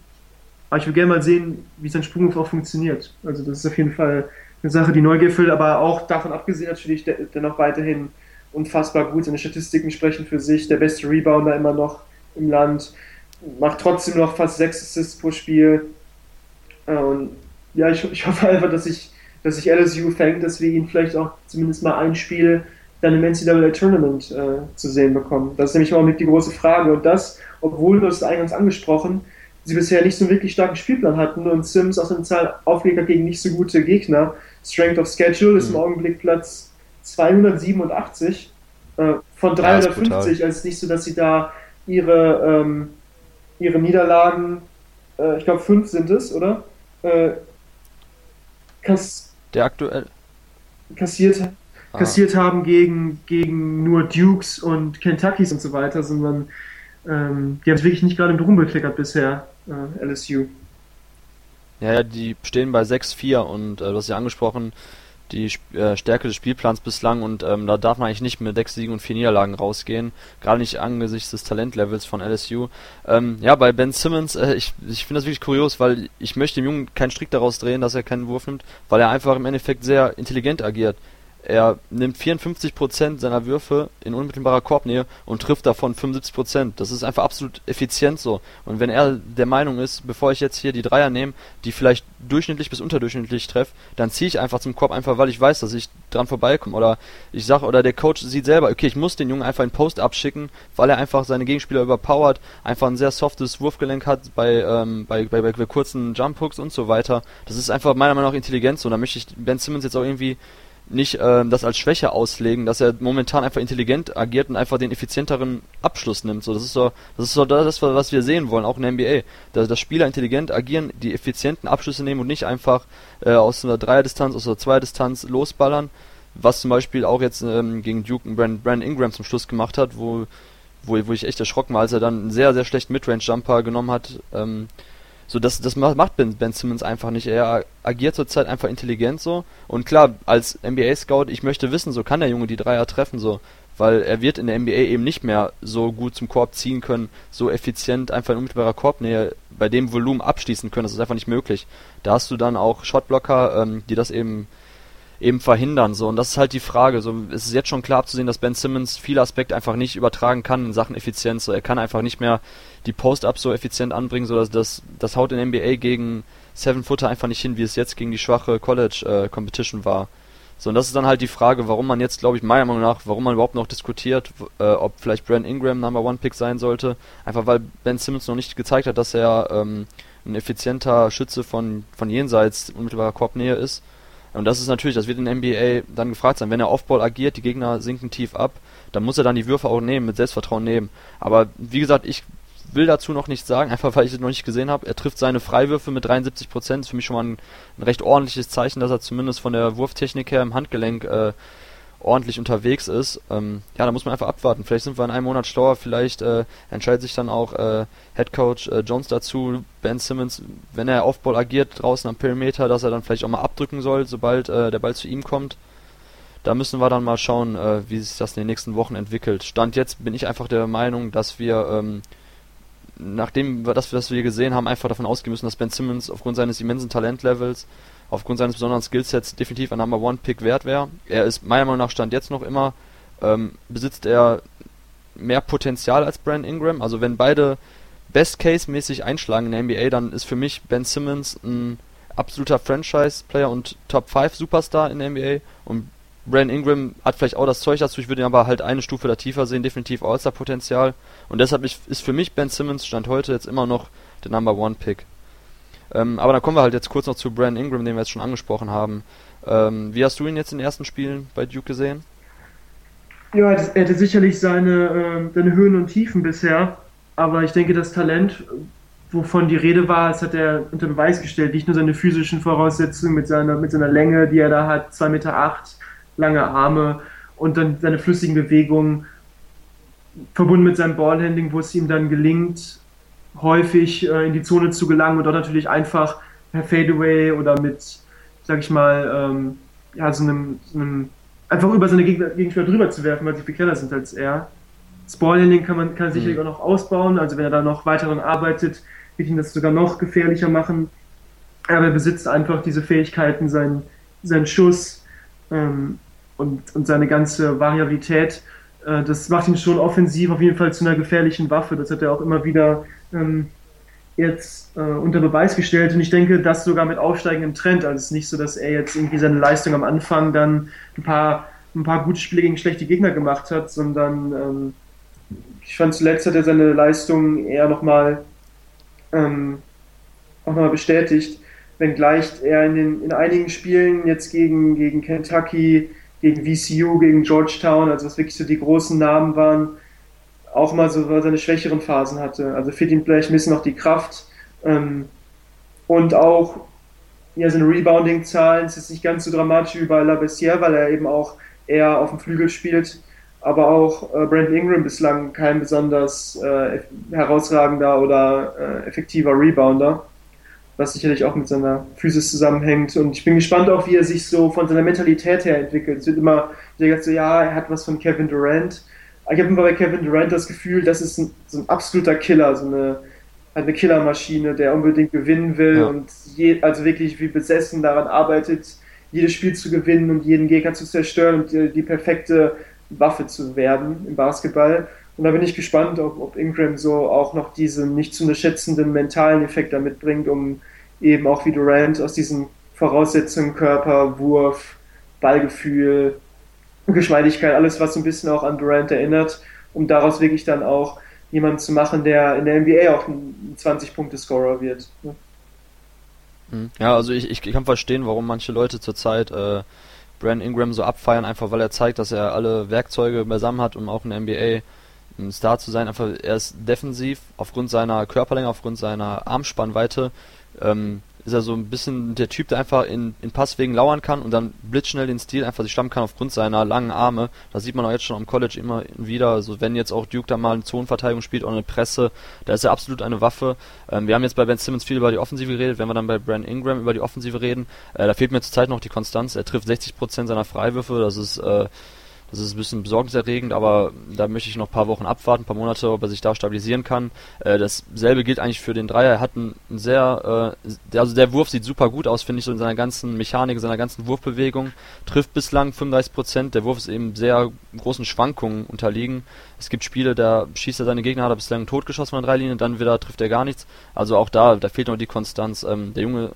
Aber ich will gerne mal sehen, wie sein Sprungwurf auch funktioniert. Also das ist auf jeden Fall eine Sache, die Neugier füllt, aber auch davon abgesehen natürlich dennoch weiterhin unfassbar gut. Seine Statistiken sprechen für sich. Der beste Rebounder immer noch im Land. Macht trotzdem noch fast sechs Assists pro Spiel. Und ja, ich, ich hoffe einfach, dass ich, dass sich LSU fängt, dass wir ihn vielleicht auch zumindest mal ein Spiel dann im NCAA Tournament äh, zu sehen bekommen. Das ist nämlich mal mit die große Frage. Und das, obwohl du es eingangs angesprochen, sie bisher nicht so einen wirklich starken Spielplan hatten und Sims aus einer Zahl aufgelegt hat gegen nicht so gute Gegner. Strength of Schedule ist im mhm. Augenblick Platz 287 äh, von 350. Ja, also nicht so, dass sie da ihre, ähm, ihre Niederlagen, äh, ich glaube fünf sind es, oder? Kass Der aktuell kassiert ah. kassiert haben gegen, gegen nur Dukes und Kentuckys und so weiter, sondern ähm, die haben es wirklich nicht gerade im Ruhm bekleckert bisher, äh, LSU. Ja, ja, die stehen bei 6-4 und äh, du hast ja angesprochen, die äh, Stärke des Spielplans bislang und ähm, da darf man eigentlich nicht mit sechs Siegen und vier Niederlagen rausgehen, gerade nicht angesichts des Talentlevels von LSU. Ähm, ja, bei Ben Simmons, äh, ich, ich finde das wirklich kurios, weil ich möchte dem Jungen keinen Strick daraus drehen, dass er keinen Wurf nimmt, weil er einfach im Endeffekt sehr intelligent agiert. Er nimmt 54% seiner Würfe in unmittelbarer Korbnähe und trifft davon 75%. Das ist einfach absolut effizient so. Und wenn er der Meinung ist, bevor ich jetzt hier die Dreier nehme, die vielleicht durchschnittlich bis unterdurchschnittlich treffe, dann ziehe ich einfach zum Korb, einfach weil ich weiß, dass ich dran vorbeikomme. Oder ich sage, oder der Coach sieht selber, okay, ich muss den Jungen einfach in Post abschicken, weil er einfach seine Gegenspieler überpowert, einfach ein sehr softes Wurfgelenk hat bei, ähm, bei, bei, bei, bei kurzen Jump Hooks und so weiter. Das ist einfach meiner Meinung nach Intelligenz so. Und da möchte ich Ben Simmons jetzt auch irgendwie nicht äh, das als Schwäche auslegen, dass er momentan einfach intelligent agiert und einfach den effizienteren Abschluss nimmt. So, das ist so, das ist so das, was wir sehen wollen, auch in der NBA. Dass, dass Spieler intelligent agieren, die effizienten Abschlüsse nehmen und nicht einfach äh, aus einer Dreierdistanz, aus einer Zweidistanz losballern, was zum Beispiel auch jetzt ähm, gegen Duke Brand, Brand Ingram zum Schluss gemacht hat, wo, wo, wo ich echt erschrocken war, als er dann einen sehr, sehr schlechten Midrange-Jumper genommen hat. Ähm, so, das, das macht Ben, ben Simmons einfach nicht. Er agiert zurzeit einfach intelligent so. Und klar, als NBA-Scout, ich möchte wissen, so kann der Junge die Dreier treffen, so. Weil er wird in der NBA eben nicht mehr so gut zum Korb ziehen können, so effizient einfach in unmittelbarer Korbnähe bei dem Volumen abschließen können. Das ist einfach nicht möglich. Da hast du dann auch Shotblocker, ähm, die das eben eben verhindern. So, und das ist halt die Frage. So, es ist jetzt schon klar abzusehen, dass Ben Simmons viele Aspekte einfach nicht übertragen kann in Sachen Effizienz. So, er kann einfach nicht mehr die Post-Ups so effizient anbringen, so dass das, das haut in NBA gegen Seven Footer einfach nicht hin, wie es jetzt gegen die schwache College äh, Competition war. So, und das ist dann halt die Frage, warum man jetzt, glaube ich, meiner Meinung nach, warum man überhaupt noch diskutiert, äh, ob vielleicht Brand Ingram Number One Pick sein sollte. Einfach weil Ben Simmons noch nicht gezeigt hat, dass er ähm, ein effizienter Schütze von, von jenseits unmittelbarer Korbnähe ist. Und das ist natürlich, das wird in NBA dann gefragt sein, wenn er Offball agiert, die Gegner sinken tief ab, dann muss er dann die Würfe auch nehmen, mit Selbstvertrauen nehmen. Aber wie gesagt, ich will dazu noch nichts sagen, einfach weil ich es noch nicht gesehen habe. Er trifft seine Freiwürfe mit 73 Prozent, ist für mich schon mal ein, ein, recht ordentliches Zeichen, dass er zumindest von der Wurftechnik her im Handgelenk äh, ordentlich unterwegs ist. Ähm, ja, da muss man einfach abwarten. Vielleicht sind wir in einem Monat schlauer, vielleicht äh, entscheidet sich dann auch äh, Head Coach äh, Jones dazu, Ben Simmons, wenn er Aufball agiert draußen am Perimeter, dass er dann vielleicht auch mal abdrücken soll, sobald äh, der Ball zu ihm kommt. Da müssen wir dann mal schauen, äh, wie sich das in den nächsten Wochen entwickelt. Stand jetzt bin ich einfach der Meinung, dass wir ähm, nachdem wir das, was wir gesehen haben, einfach davon ausgehen müssen, dass Ben Simmons aufgrund seines immensen Talentlevels aufgrund seines besonderen Skillsets definitiv ein Number One Pick wert wäre. Er ist meiner Meinung nach Stand jetzt noch immer, ähm, besitzt er mehr Potenzial als Brand Ingram. Also wenn beide Best Case mäßig einschlagen in der NBA, dann ist für mich Ben Simmons ein absoluter Franchise-Player und Top 5 Superstar in der NBA und Brand Ingram hat vielleicht auch das Zeug dazu, ich würde ihn aber halt eine Stufe da tiefer sehen, definitiv All-Star-Potenzial. Und deshalb ist für mich Ben Simmons Stand heute jetzt immer noch der Number One Pick. Ähm, aber dann kommen wir halt jetzt kurz noch zu Brandon Ingram, den wir jetzt schon angesprochen haben. Ähm, wie hast du ihn jetzt in den ersten Spielen bei Duke gesehen? Ja, er hatte sicherlich seine, äh, seine Höhen und Tiefen bisher, aber ich denke, das Talent, wovon die Rede war, das hat er unter Beweis gestellt. Nicht nur seine physischen Voraussetzungen mit seiner, mit seiner Länge, die er da hat, 2,8 Meter, acht, lange Arme und dann seine flüssigen Bewegungen, verbunden mit seinem Ballhandling, wo es ihm dann gelingt, häufig äh, in die Zone zu gelangen und dort natürlich einfach per Fadeaway oder mit, sag ich mal, ähm, ja, so einem, so einem, einfach über seine Gegner, Gegenspieler drüber zu werfen, weil sie viel kleiner sind als er. Das Ballhandling kann man kann sicherlich mhm. auch noch ausbauen, also wenn er da noch weiter daran arbeitet, wird ihn das sogar noch gefährlicher machen. Aber er besitzt einfach diese Fähigkeiten, seinen, seinen Schuss ähm, und, und seine ganze Variabilität. Äh, das macht ihn schon offensiv auf jeden Fall zu einer gefährlichen Waffe. Das hat er auch immer wieder ähm, jetzt äh, unter Beweis gestellt und ich denke, das sogar mit aufsteigendem Trend. Also es ist nicht so, dass er jetzt irgendwie seine Leistung am Anfang dann ein paar, ein paar gute Spiele gegen schlechte Gegner gemacht hat, sondern ähm, ich fand zuletzt hat er seine Leistung eher nochmal ähm, nochmal bestätigt, wenngleich er in, den, in einigen Spielen jetzt gegen, gegen Kentucky, gegen VCU, gegen Georgetown, also was wirklich so die großen Namen waren, auch mal so seine schwächeren Phasen hatte. Also fehlt ihm vielleicht ein bisschen noch die Kraft. Ähm, und auch ja, seine Rebounding-Zahlen ist nicht ganz so dramatisch wie bei La Bessière, weil er eben auch eher auf dem Flügel spielt. Aber auch äh, Brandon Ingram bislang kein besonders äh, herausragender oder äh, effektiver Rebounder, was sicherlich auch mit seiner Physis zusammenhängt. Und ich bin gespannt auch, wie er sich so von seiner Mentalität her entwickelt. Es wird immer gesagt, so, ja, er hat was von Kevin Durant. Ich habe immer bei Kevin Durant das Gefühl, das ist ein, so ein absoluter Killer, so eine, eine Killermaschine, der unbedingt gewinnen will ja. und je, also wirklich wie besessen daran arbeitet, jedes Spiel zu gewinnen und jeden Gegner zu zerstören und die, die perfekte Waffe zu werden im Basketball. Und da bin ich gespannt, ob, ob Ingram so auch noch diesen nicht zu unterschätzenden mentalen Effekt damit bringt, um eben auch wie Durant aus diesen Voraussetzungen, Körper, Wurf, Ballgefühl, Geschmeidigkeit, alles, was so ein bisschen auch an Durant erinnert, um daraus wirklich dann auch jemanden zu machen, der in der NBA auch ein 20-Punkte-Scorer wird. Ne? Hm. Ja, also ich, ich kann verstehen, warum manche Leute zurzeit äh, Brandon Ingram so abfeiern, einfach weil er zeigt, dass er alle Werkzeuge beisammen hat, um auch in der NBA ein Star zu sein. Einfach, er ist defensiv aufgrund seiner Körperlänge, aufgrund seiner Armspannweite ähm, ist er so ein bisschen der Typ, der einfach in, in Passwegen lauern kann und dann blitzschnell den Stil einfach sich stammen kann aufgrund seiner langen Arme. Das sieht man auch jetzt schon am College immer wieder. Also wenn jetzt auch Duke da mal eine Zonenverteidigung spielt oder eine Presse, da ist er absolut eine Waffe. Ähm, wir haben jetzt bei Ben Simmons viel über die Offensive geredet. Wenn wir dann bei Brandon Ingram über die Offensive reden, äh, da fehlt mir zurzeit noch die Konstanz. Er trifft 60% seiner Freiwürfe. Das ist äh, das ist ein bisschen besorgniserregend, aber da möchte ich noch ein paar Wochen abwarten, ein paar Monate, ob er sich da stabilisieren kann. Äh, dasselbe gilt eigentlich für den Dreier. Er hat einen sehr, äh, also der Wurf sieht super gut aus, finde ich, so in seiner ganzen Mechanik, in seiner ganzen Wurfbewegung. Trifft bislang 35 Prozent. Der Wurf ist eben sehr großen Schwankungen unterliegen. Es gibt Spiele, da schießt er seine Gegner, hat er bislang totgeschossen von der Dreilinie, dann wieder trifft er gar nichts. Also auch da, da fehlt noch die Konstanz. Ähm, der Junge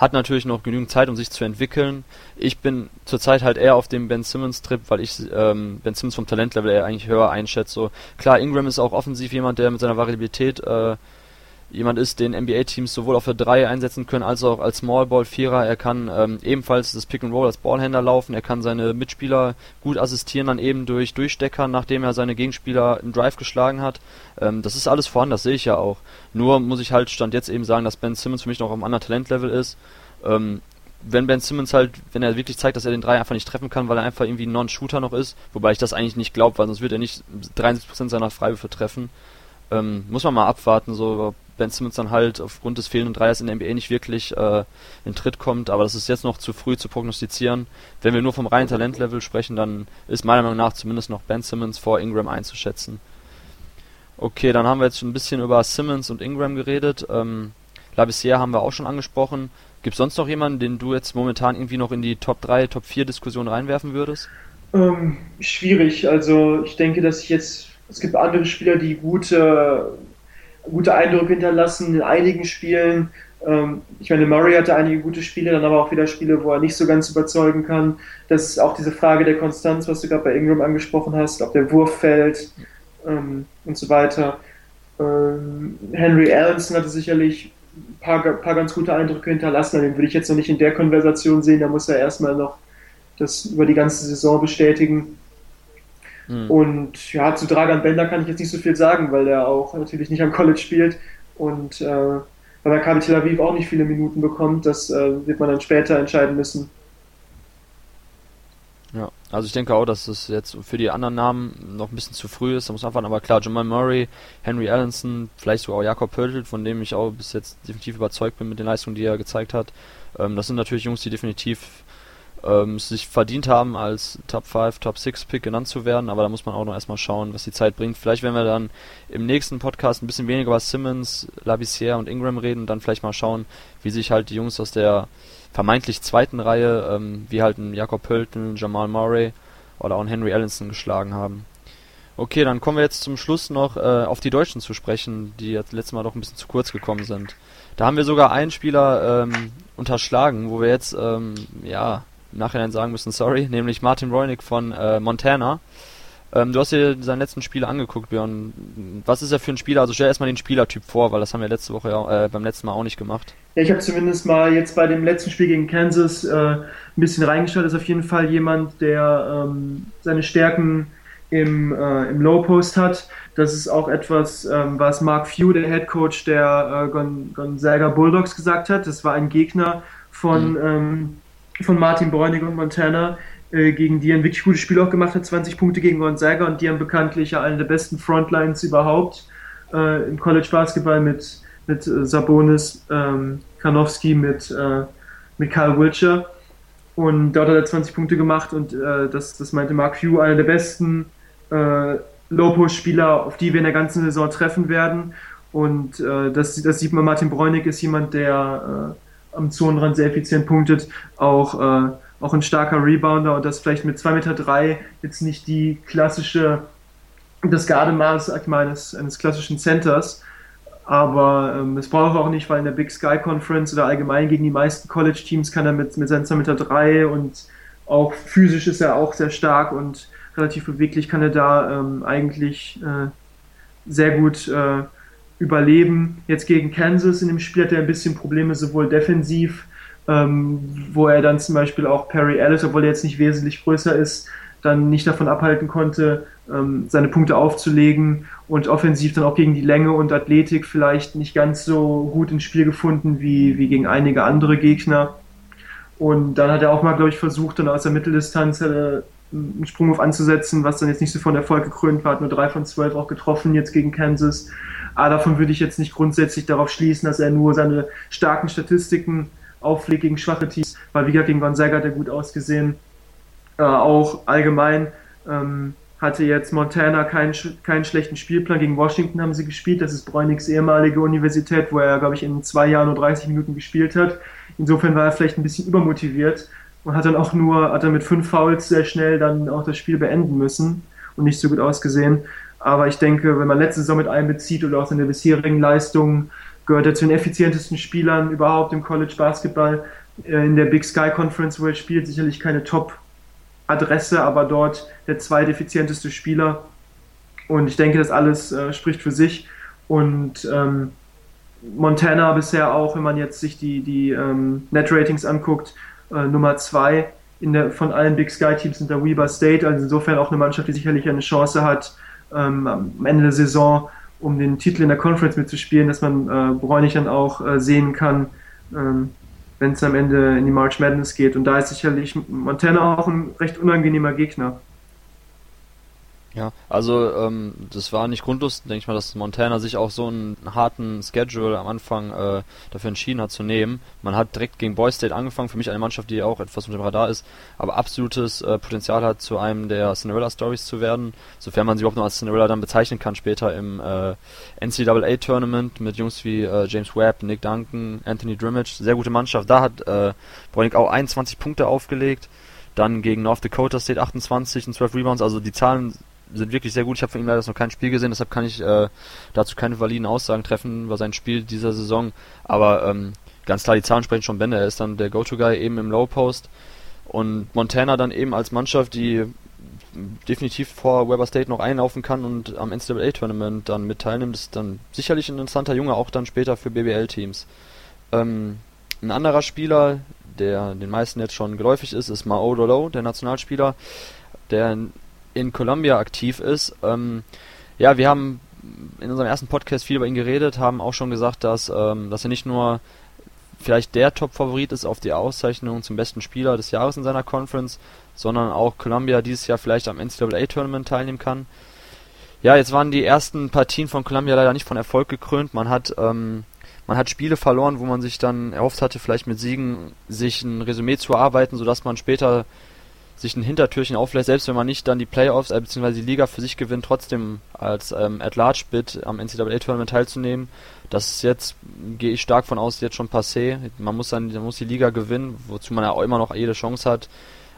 hat natürlich noch genügend Zeit, um sich zu entwickeln. Ich bin zurzeit halt eher auf dem Ben Simmons Trip, weil ich ähm, Ben Simmons vom Talentlevel eher eigentlich höher einschätze. So, klar, Ingram ist auch offensiv jemand, der mit seiner Variabilität äh, jemand ist, den NBA-Teams sowohl auf der 3 einsetzen können, als auch als Smallball-Vierer. Er kann ähm, ebenfalls das Pick and Roll als Ballhändler laufen. Er kann seine Mitspieler gut assistieren, dann eben durch Durchstecker, nachdem er seine Gegenspieler im Drive geschlagen hat. Ähm, das ist alles vorhanden, das sehe ich ja auch. Nur muss ich halt Stand jetzt eben sagen, dass Ben Simmons für mich noch auf einem anderen Talentlevel ist. Ähm, wenn Ben Simmons halt, wenn er wirklich zeigt, dass er den 3 einfach nicht treffen kann, weil er einfach irgendwie ein Non-Shooter noch ist, wobei ich das eigentlich nicht glaube, weil sonst wird er nicht 73% seiner Freiwürfe treffen. Ähm, muss man mal abwarten, so Ben Simmons dann halt aufgrund des fehlenden Dreiers in der NBA nicht wirklich äh, in Tritt kommt, aber das ist jetzt noch zu früh zu prognostizieren. Wenn wir nur vom reinen Talentlevel sprechen, dann ist meiner Meinung nach zumindest noch Ben Simmons vor Ingram einzuschätzen. Okay, dann haben wir jetzt ein bisschen über Simmons und Ingram geredet. Ähm, Labissiere haben wir auch schon angesprochen. Gibt es sonst noch jemanden, den du jetzt momentan irgendwie noch in die Top 3, Top 4 Diskussion reinwerfen würdest? Ähm, schwierig. Also ich denke, dass ich jetzt, es gibt andere Spieler, die gute gute Eindrücke hinterlassen in einigen Spielen. Ähm, ich meine, Murray hatte einige gute Spiele, dann aber auch wieder Spiele, wo er nicht so ganz überzeugen kann. Das ist auch diese Frage der Konstanz, was du gerade bei Ingram angesprochen hast, ob der Wurf fällt ähm, und so weiter. Ähm, Henry Allenson hatte sicherlich ein paar, paar ganz gute Eindrücke hinterlassen, den würde ich jetzt noch nicht in der Konversation sehen, da muss er erstmal noch das über die ganze Saison bestätigen. Mhm. Und ja, zu Dragan Bender kann ich jetzt nicht so viel sagen, weil der auch natürlich nicht am College spielt und äh, weil Maccabi Tel Aviv auch nicht viele Minuten bekommt. Das äh, wird man dann später entscheiden müssen. Ja, also ich denke auch, dass es jetzt für die anderen Namen noch ein bisschen zu früh ist. Da muss man einfach, aber klar, Jamal Murray, Henry Allenson, vielleicht sogar auch Jakob Pöltl, von dem ich auch bis jetzt definitiv überzeugt bin mit den Leistungen, die er gezeigt hat. Ähm, das sind natürlich Jungs, die definitiv ähm, sich verdient haben, als Top 5, Top 6 Pick genannt zu werden, aber da muss man auch noch erstmal schauen, was die Zeit bringt. Vielleicht werden wir dann im nächsten Podcast ein bisschen weniger über Simmons, Labissiere und Ingram reden, dann vielleicht mal schauen, wie sich halt die Jungs aus der vermeintlich zweiten Reihe, ähm, wie halt ein Jakob Pölten, Jamal Murray oder auch ein Henry Allenson geschlagen haben. Okay, dann kommen wir jetzt zum Schluss noch äh, auf die Deutschen zu sprechen, die jetzt letztes Mal doch ein bisschen zu kurz gekommen sind. Da haben wir sogar einen Spieler ähm, unterschlagen, wo wir jetzt ähm, ja im Nachhinein sagen müssen, sorry, nämlich Martin Roynick von äh, Montana. Ähm, du hast dir seinen letzten Spieler angeguckt, Björn. Was ist er für ein Spieler? Also stell erstmal den Spielertyp vor, weil das haben wir letzte Woche ja, äh, beim letzten Mal auch nicht gemacht. Ja, ich habe zumindest mal jetzt bei dem letzten Spiel gegen Kansas äh, ein bisschen reingeschaut. Ist auf jeden Fall jemand, der ähm, seine Stärken im, äh, im Low Post hat. Das ist auch etwas, ähm, was Mark Few, der Head Coach der äh, Gon Gonzaga Bulldogs, gesagt hat. Das war ein Gegner von mhm. Von Martin Bräunig und Montana, äh, gegen die er ein wirklich gutes Spiel auch gemacht hat, 20 Punkte gegen Gonzaga und die haben bekanntlich ja eine der besten Frontlines überhaupt äh, im College Basketball mit, mit äh, Sabonis, ähm, Karnowski, mit, äh, mit Kyle Wilcher und dort hat er 20 Punkte gemacht und äh, das, das meinte Mark Few, einer der besten äh, Low-Post-Spieler, auf die wir in der ganzen Saison treffen werden. Und äh, das, das sieht man, Martin Bräunig ist jemand, der am Zonenrand sehr effizient punktet, auch auch ein starker Rebounder und das vielleicht mit 2,3 Meter drei jetzt nicht die klassische, das Gardemaß eines, eines klassischen Centers, aber ähm, es braucht auch nicht, weil in der Big Sky Conference oder allgemein gegen die meisten College-Teams kann er mit, mit seinen 2,3 Meter drei und auch physisch ist er auch sehr stark und relativ beweglich kann er da ähm, eigentlich äh, sehr gut äh, überleben. Jetzt gegen Kansas in dem Spiel hat er ein bisschen Probleme, sowohl defensiv ähm, wo er dann zum Beispiel auch Perry Ellis, obwohl er jetzt nicht wesentlich größer ist, dann nicht davon abhalten konnte, ähm, seine Punkte aufzulegen und offensiv dann auch gegen die Länge und Athletik vielleicht nicht ganz so gut ins Spiel gefunden wie, wie gegen einige andere Gegner. Und dann hat er auch mal, glaube ich, versucht, dann aus der Mitteldistanz äh, einen Sprung auf anzusetzen, was dann jetzt nicht so von Erfolg gekrönt war, hat nur drei von zwölf auch getroffen jetzt gegen Kansas. Aber davon würde ich jetzt nicht grundsätzlich darauf schließen, dass er nur seine starken Statistiken auflegt gegen schwache Teams, weil wie gesagt gegen Gonzaga hat er gut ausgesehen. Äh, auch allgemein ähm, hatte jetzt Montana keinen, keinen schlechten Spielplan. Gegen Washington haben sie gespielt. Das ist Bräunigs ehemalige Universität, wo er, glaube ich, in zwei Jahren nur 30 Minuten gespielt hat. Insofern war er vielleicht ein bisschen übermotiviert und hat dann auch nur, hat er mit fünf Fouls sehr schnell dann auch das Spiel beenden müssen und nicht so gut ausgesehen. Aber ich denke, wenn man letzte Saison mit einbezieht oder auch seine bisherigen Leistungen, gehört er zu den effizientesten Spielern überhaupt im College Basketball. Äh, in der Big Sky Conference, wo er spielt, sicherlich keine Top-Adresse, aber dort der zweiteffizienteste Spieler. Und ich denke, das alles äh, spricht für sich. Und ähm, Montana bisher auch, wenn man jetzt sich die, die ähm, Net-Ratings anguckt, äh, Nummer zwei in der, von allen Big Sky Teams sind der Weber State, also insofern auch eine Mannschaft, die sicherlich eine Chance hat, ähm, am Ende der Saison um den Titel in der Conference mitzuspielen, dass man äh, Bräunig dann auch äh, sehen kann, ähm, wenn es am Ende in die March Madness geht. Und da ist sicherlich Montana auch ein recht unangenehmer Gegner. Ja, also ähm, das war nicht grundlos, denke ich mal, dass Montana sich auch so einen harten Schedule am Anfang äh, dafür entschieden hat zu nehmen. Man hat direkt gegen Boy State angefangen, für mich eine Mannschaft, die auch etwas unter dem Radar ist, aber absolutes äh, Potenzial hat, zu einem der Cinderella Stories zu werden, sofern man sie überhaupt noch als Cinderella dann bezeichnen kann später im äh, NCAA Tournament mit Jungs wie äh, James Webb, Nick Duncan, Anthony Drimmage, sehr gute Mannschaft. Da hat äh, Bräunig auch 21 Punkte aufgelegt. Dann gegen North Dakota State 28 und 12 Rebounds, also die Zahlen sind wirklich sehr gut. Ich habe von ihm leider noch kein Spiel gesehen, deshalb kann ich äh, dazu keine validen Aussagen treffen über sein Spiel dieser Saison. Aber ähm, ganz klar, die Zahlen sprechen schon Bände. Er ist dann der Go-To-Guy eben im Low Post. Und Montana dann eben als Mannschaft, die definitiv vor Weber State noch einlaufen kann und am NCAA-Tournament dann mit teilnimmt, ist dann sicherlich ein interessanter Junge, auch dann später für BBL-Teams. Ähm, ein anderer Spieler, der den meisten jetzt schon geläufig ist, ist Mao Dolo, der Nationalspieler, der in Columbia aktiv ist. Ähm, ja, wir haben in unserem ersten Podcast viel über ihn geredet, haben auch schon gesagt, dass, ähm, dass er nicht nur vielleicht der Top-Favorit ist auf die Auszeichnung zum besten Spieler des Jahres in seiner Conference, sondern auch Columbia dieses Jahr vielleicht am NCAA-Tournament teilnehmen kann. Ja, jetzt waren die ersten Partien von Columbia leider nicht von Erfolg gekrönt. Man hat, ähm, man hat Spiele verloren, wo man sich dann erhofft hatte, vielleicht mit Siegen sich ein Resümee zu erarbeiten, sodass man später sich ein Hintertürchen auflässt, selbst wenn man nicht dann die Playoffs äh, bzw. die Liga für sich gewinnt, trotzdem als ähm, At-Large-Bid am NCAA-Tournament teilzunehmen. Das ist jetzt, gehe ich stark von aus, jetzt schon passé. Man muss dann man muss die Liga gewinnen, wozu man ja auch immer noch jede Chance hat.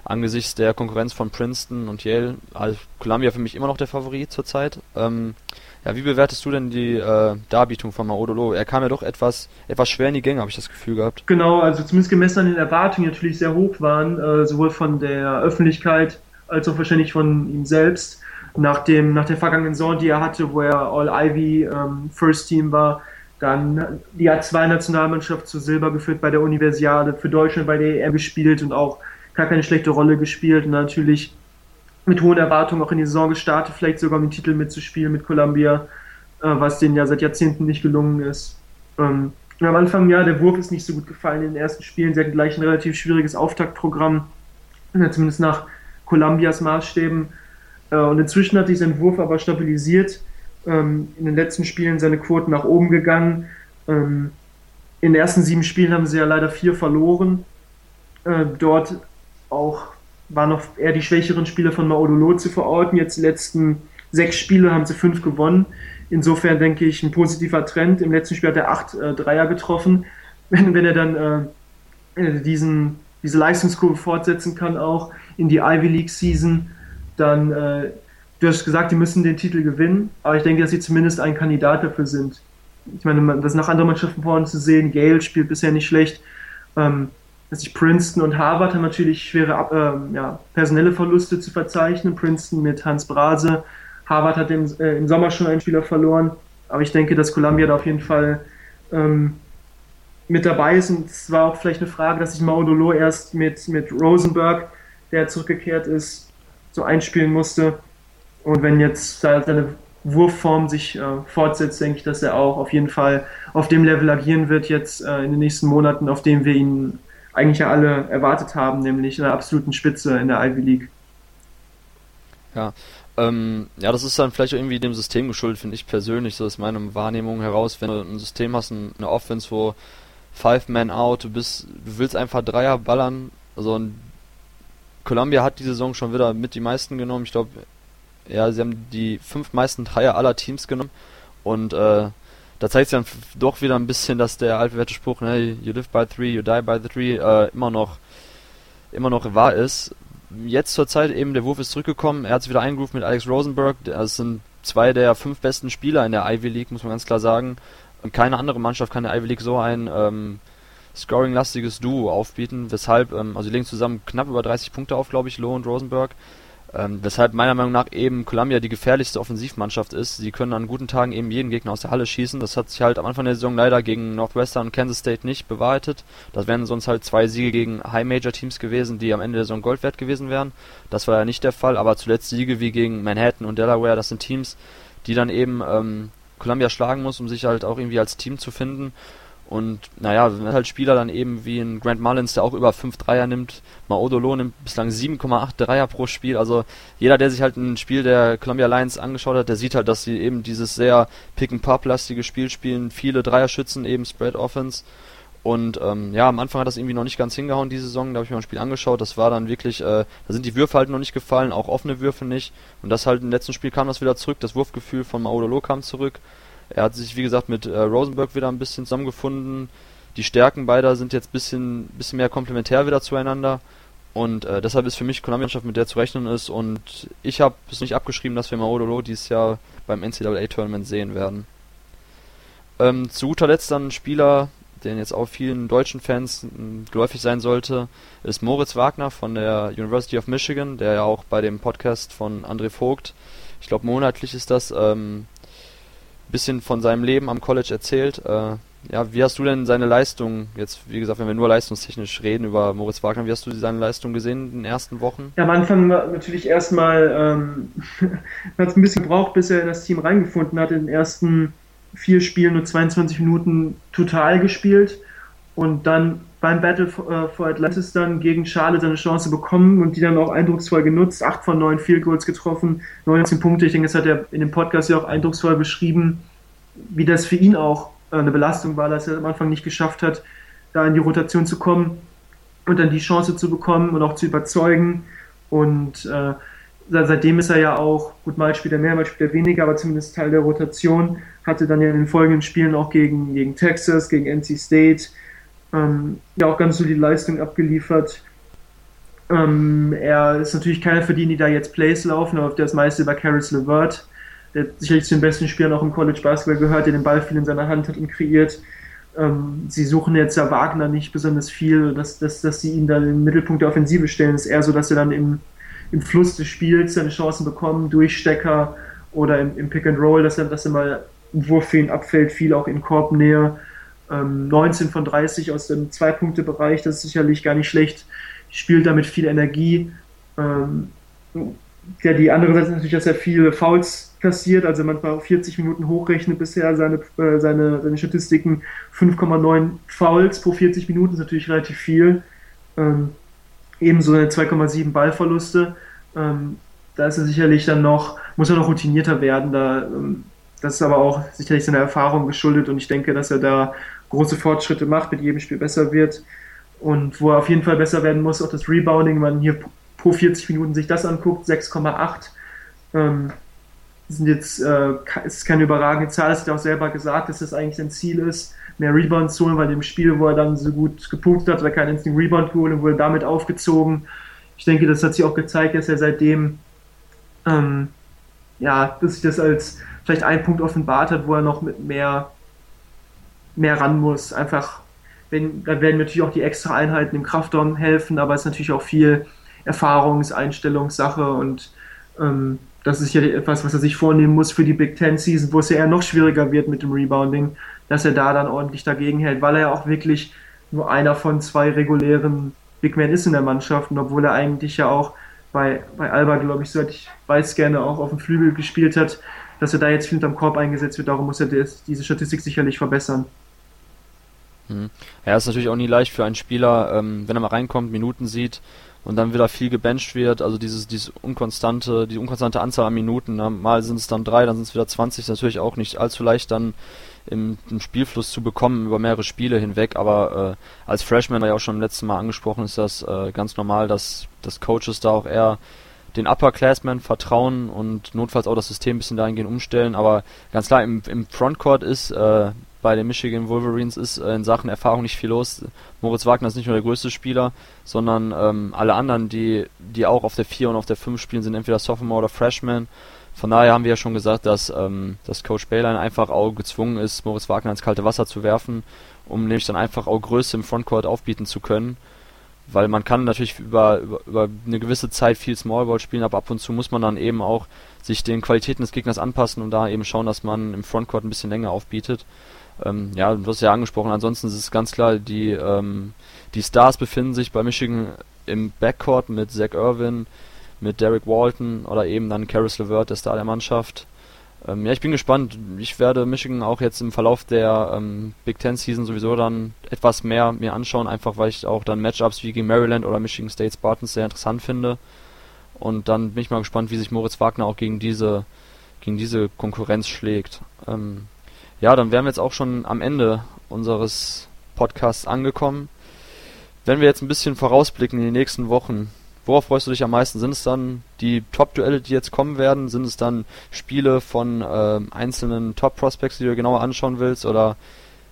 Angesichts der Konkurrenz von Princeton und Yale, also Columbia für mich immer noch der Favorit zurzeit. Ähm, ja, wie bewertest du denn die äh, Darbietung von Maodolo? Er kam ja doch etwas, etwas schwer in die Gänge, habe ich das Gefühl gehabt. Genau, also zumindest gemessen an den Erwartungen natürlich sehr hoch waren, äh, sowohl von der Öffentlichkeit als auch wahrscheinlich von ihm selbst. Nach, dem, nach der vergangenen Saison, die er hatte, wo er All-Ivy ähm, First Team war, dann die A2-Nationalmannschaft zu Silber geführt bei der Universiade, für Deutschland bei der EM gespielt und auch gar keine schlechte Rolle gespielt und natürlich mit hohen Erwartungen auch in die Saison gestartet, vielleicht sogar um den Titel mitzuspielen mit Columbia, äh, was denen ja seit Jahrzehnten nicht gelungen ist. Ähm, am Anfang, ja, der Wurf ist nicht so gut gefallen in den ersten Spielen. Sie hatten gleich ein relativ schwieriges Auftaktprogramm, zumindest nach, Columbias Maßstäben. Äh, und inzwischen hat sich sein Wurf aber stabilisiert. Ähm, in den letzten Spielen seine Quoten nach oben gegangen. Ähm, in den ersten sieben Spielen haben sie ja leider vier verloren. Äh, dort auch waren noch eher die schwächeren Spiele von Maodolo zu verorten. Jetzt die letzten sechs Spiele haben sie fünf gewonnen. Insofern denke ich ein positiver Trend. Im letzten Spiel hat er acht äh, Dreier getroffen. Wenn, wenn er dann äh, diesen, diese Leistungskurve fortsetzen kann, auch in die Ivy League Season, dann, äh, du hast gesagt, die müssen den Titel gewinnen, aber ich denke, dass sie zumindest ein Kandidat dafür sind. Ich meine, das nach anderen Mannschaften vorne zu sehen, Gale spielt bisher nicht schlecht. Ähm, dass ich Princeton und Harvard haben natürlich schwere äh, ja, personelle Verluste zu verzeichnen. Princeton mit Hans Brase, Harvard hat im, äh, im Sommer schon einen Spieler verloren, aber ich denke, dass Columbia da auf jeden Fall ähm, mit dabei ist und es war auch vielleicht eine Frage, dass sich Maudolo erst mit, mit Rosenberg, der zurückgekehrt ist, so einspielen musste. Und wenn jetzt seine Wurfform sich äh, fortsetzt, denke ich, dass er auch auf jeden Fall auf dem Level agieren wird jetzt äh, in den nächsten Monaten, auf dem wir ihn eigentlich ja alle erwartet haben, nämlich in der absoluten Spitze in der Ivy League. Ja, ähm, ja, das ist dann vielleicht irgendwie dem System geschuldet, finde ich persönlich, so ist meine Wahrnehmung heraus, wenn du ein System hast, eine Offense, wo Five Man Out, du bist, du willst einfach Dreier ballern, also ein Columbia hat die Saison schon wieder mit die meisten genommen, ich glaube, ja, sie haben die fünf meisten Dreier aller Teams genommen und äh, da zeigt sich dann doch wieder ein bisschen, dass der altbewährte Spruch, ne, you live by three, you die by the three, äh, immer noch immer noch wahr ist. Jetzt zur Zeit eben, der Wurf ist zurückgekommen, er hat sich wieder eingerufen mit Alex Rosenberg, das sind zwei der fünf besten Spieler in der Ivy League, muss man ganz klar sagen. Und keine andere Mannschaft kann der Ivy League so ein ähm, scoring-lastiges Duo aufbieten, weshalb, ähm, also die legen zusammen knapp über 30 Punkte auf, glaube ich, Loh und Rosenberg. Ähm, weshalb meiner Meinung nach eben Columbia die gefährlichste Offensivmannschaft ist. Sie können an guten Tagen eben jeden Gegner aus der Halle schießen. Das hat sich halt am Anfang der Saison leider gegen Northwestern und Kansas State nicht bewahrheitet. Das wären sonst halt zwei Siege gegen High-Major-Teams gewesen, die am Ende der Saison Gold wert gewesen wären. Das war ja nicht der Fall, aber zuletzt Siege wie gegen Manhattan und Delaware, das sind Teams, die dann eben ähm, Columbia schlagen muss, um sich halt auch irgendwie als Team zu finden. Und naja, wenn halt Spieler dann eben wie ein Grant Mullins, der auch über 5 Dreier nimmt, Maodolo nimmt bislang 7,8 Dreier pro Spiel. Also jeder, der sich halt ein Spiel der Columbia Lions angeschaut hat, der sieht halt, dass sie eben dieses sehr Pick-and-Pop-lastige Spiel spielen. Viele Dreier-Schützen, eben Spread-Offense. Und ähm, ja, am Anfang hat das irgendwie noch nicht ganz hingehauen, diese Saison. Da habe ich mir ein Spiel angeschaut. Das war dann wirklich, äh, da sind die Würfe halt noch nicht gefallen, auch offene Würfe nicht. Und das halt im letzten Spiel kam das wieder zurück. Das Wurfgefühl von Maodolo kam zurück. Er hat sich, wie gesagt, mit äh, Rosenberg wieder ein bisschen zusammengefunden. Die Stärken beider sind jetzt ein bisschen, bisschen mehr komplementär wieder zueinander. Und äh, deshalb ist für mich Konami-Mannschaft, mit der zu rechnen ist. Und ich habe es nicht abgeschrieben, dass wir Maodolo dieses Jahr beim NCAA-Tournament sehen werden. Ähm, zu guter Letzt dann ein Spieler, der jetzt auch vielen deutschen Fans geläufig sein sollte, ist Moritz Wagner von der University of Michigan, der ja auch bei dem Podcast von André Vogt, ich glaube monatlich ist das, ähm, bisschen von seinem Leben am College erzählt. Äh, ja, wie hast du denn seine Leistung, jetzt wie gesagt, wenn wir nur leistungstechnisch reden über Moritz Wagner, wie hast du seine Leistung gesehen in den ersten Wochen? Ja, am Anfang war natürlich erstmal, ähm, hat es ein bisschen gebraucht, bis er in das Team reingefunden hat. In den ersten vier Spielen nur 22 Minuten total gespielt und dann beim Battle for, Atlantis dann gegen Schale seine Chance bekommen und die dann auch eindrucksvoll genutzt. Acht von neun Field Goals getroffen, 19 Punkte. Ich denke, das hat er in dem Podcast ja auch eindrucksvoll beschrieben, wie das für ihn auch äh, eine Belastung war, dass er am Anfang nicht geschafft hat, da in die Rotation zu kommen und dann die Chance zu bekommen und auch zu überzeugen. Und äh, seitdem ist er ja auch, gut, mal spielt er mehr, mal spielt er weniger, aber zumindest Teil der Rotation. Hatte dann ja in den folgenden Spielen auch gegen, gegen Texas, gegen NC State, ähm, ja auch ganz solide Leistung abgeliefert. Ähm, er ist natürlich keiner für die, die da jetzt Plays laufen, aber das meiste über Caris LeVert, der sicherlich zu den besten Spielern auch im College Basketball gehört, der den Ball viel in seiner Hand hat und kreiert. Ähm, sie suchen jetzt ja Wagner nicht besonders viel, dass, dass, dass sie ihn dann im Mittelpunkt der Offensive stellen. Es ist eher so, dass er dann im, im Fluss des Spiels seine Chancen bekommt, durch Stecker oder im, im Pick and Roll, dass er, dass er mal ein Wurf für ihn abfällt, viel auch in Korbnähe. 19 ähm, von 30 aus dem Zwei-Punkte-Bereich, das ist sicherlich gar nicht schlecht. Spielt damit viel Energie. Ähm, ja, die andere Seite ist natürlich, dass er viele Fouls kassiert, also manchmal 40 Minuten hochrechnet bisher seine, äh, seine, seine Statistiken. 5,9 Fouls pro 40 Minuten ist natürlich relativ viel. Ähm, ebenso eine 2,7 Ballverluste. Ähm, da ist er sicherlich dann noch, muss er noch routinierter werden. Da, ähm, das ist aber auch sicherlich seiner Erfahrung geschuldet und ich denke, dass er da große Fortschritte macht, mit jedem Spiel besser wird. Und wo er auf jeden Fall besser werden muss, auch das Rebounding, wenn man hier pro 40 Minuten sich das anguckt, 6,8. Ähm, sind jetzt, äh, ist keine überragende Zahl, das hat er auch selber gesagt, dass das eigentlich sein Ziel ist, mehr Rebounds zu holen, weil im Spiel, wo er dann so gut gepunktet hat, hat er keinen Rebound geholt und wurde damit aufgezogen. Ich denke, das hat sich auch gezeigt, dass er seitdem, ähm, ja, dass sich das als vielleicht ein Punkt offenbart hat, wo er noch mit mehr, mehr ran muss. Einfach, wenn, da werden natürlich auch die extra Einheiten im Kraftraum helfen, aber es ist natürlich auch viel Erfahrungs-, Einstellungssache und ähm, das ist ja etwas, was er sich vornehmen muss für die Big Ten Season, wo es ja eher noch schwieriger wird mit dem Rebounding, dass er da dann ordentlich dagegen hält, weil er ja auch wirklich nur einer von zwei regulären Big Men ist in der Mannschaft und obwohl er eigentlich ja auch bei, bei Alba, glaube ich, soweit ich weiß, gerne auch auf dem Flügel gespielt hat, dass er da jetzt viel unterm Korb eingesetzt wird, darum muss er das, diese Statistik sicherlich verbessern. Mhm. Ja, ist natürlich auch nie leicht für einen Spieler, ähm, wenn er mal reinkommt, Minuten sieht, und dann wieder viel gebencht wird, also dieses, dieses unkonstante, die unkonstante Anzahl an Minuten, ne? mal sind es dann drei, dann sind es wieder 20, ist natürlich auch nicht allzu leicht dann im, im, Spielfluss zu bekommen über mehrere Spiele hinweg, aber äh, als Freshman, ja auch schon im letzten Mal angesprochen, ist das äh, ganz normal, dass, dass Coaches da auch eher den Upperclassmen vertrauen und notfalls auch das System ein bisschen dahingehend umstellen, aber ganz klar, im, im Frontcourt ist äh, bei den Michigan Wolverines ist äh, in Sachen Erfahrung nicht viel los. Moritz Wagner ist nicht nur der größte Spieler, sondern ähm, alle anderen, die, die auch auf der 4 und auf der 5 spielen, sind entweder Sophomore oder Freshman. Von daher haben wir ja schon gesagt, dass, ähm, dass Coach Bayline einfach auch gezwungen ist, Moritz Wagner ins kalte Wasser zu werfen, um nämlich dann einfach auch Größe im Frontcourt aufbieten zu können. Weil man kann natürlich über, über, über eine gewisse Zeit viel Smallball spielen, aber ab und zu muss man dann eben auch sich den Qualitäten des Gegners anpassen und da eben schauen, dass man im Frontcourt ein bisschen länger aufbietet. Ähm, ja, du hast ja angesprochen, ansonsten ist es ganz klar, die, ähm, die Stars befinden sich bei Michigan im Backcourt mit Zach Irwin, mit Derek Walton oder eben dann Karis LeVert, der Star der Mannschaft. Ähm, ja, ich bin gespannt. Ich werde Michigan auch jetzt im Verlauf der ähm, Big Ten Season sowieso dann etwas mehr mir anschauen, einfach weil ich auch dann Matchups wie gegen Maryland oder Michigan State Spartans sehr interessant finde. Und dann bin ich mal gespannt, wie sich Moritz Wagner auch gegen diese, gegen diese Konkurrenz schlägt. Ähm, ja, dann wären wir jetzt auch schon am Ende unseres Podcasts angekommen. Wenn wir jetzt ein bisschen vorausblicken in die nächsten Wochen, worauf freust du dich am meisten? Sind es dann die Top-Duelle, die jetzt kommen werden? Sind es dann Spiele von äh, einzelnen Top-Prospects, die du genauer anschauen willst? Oder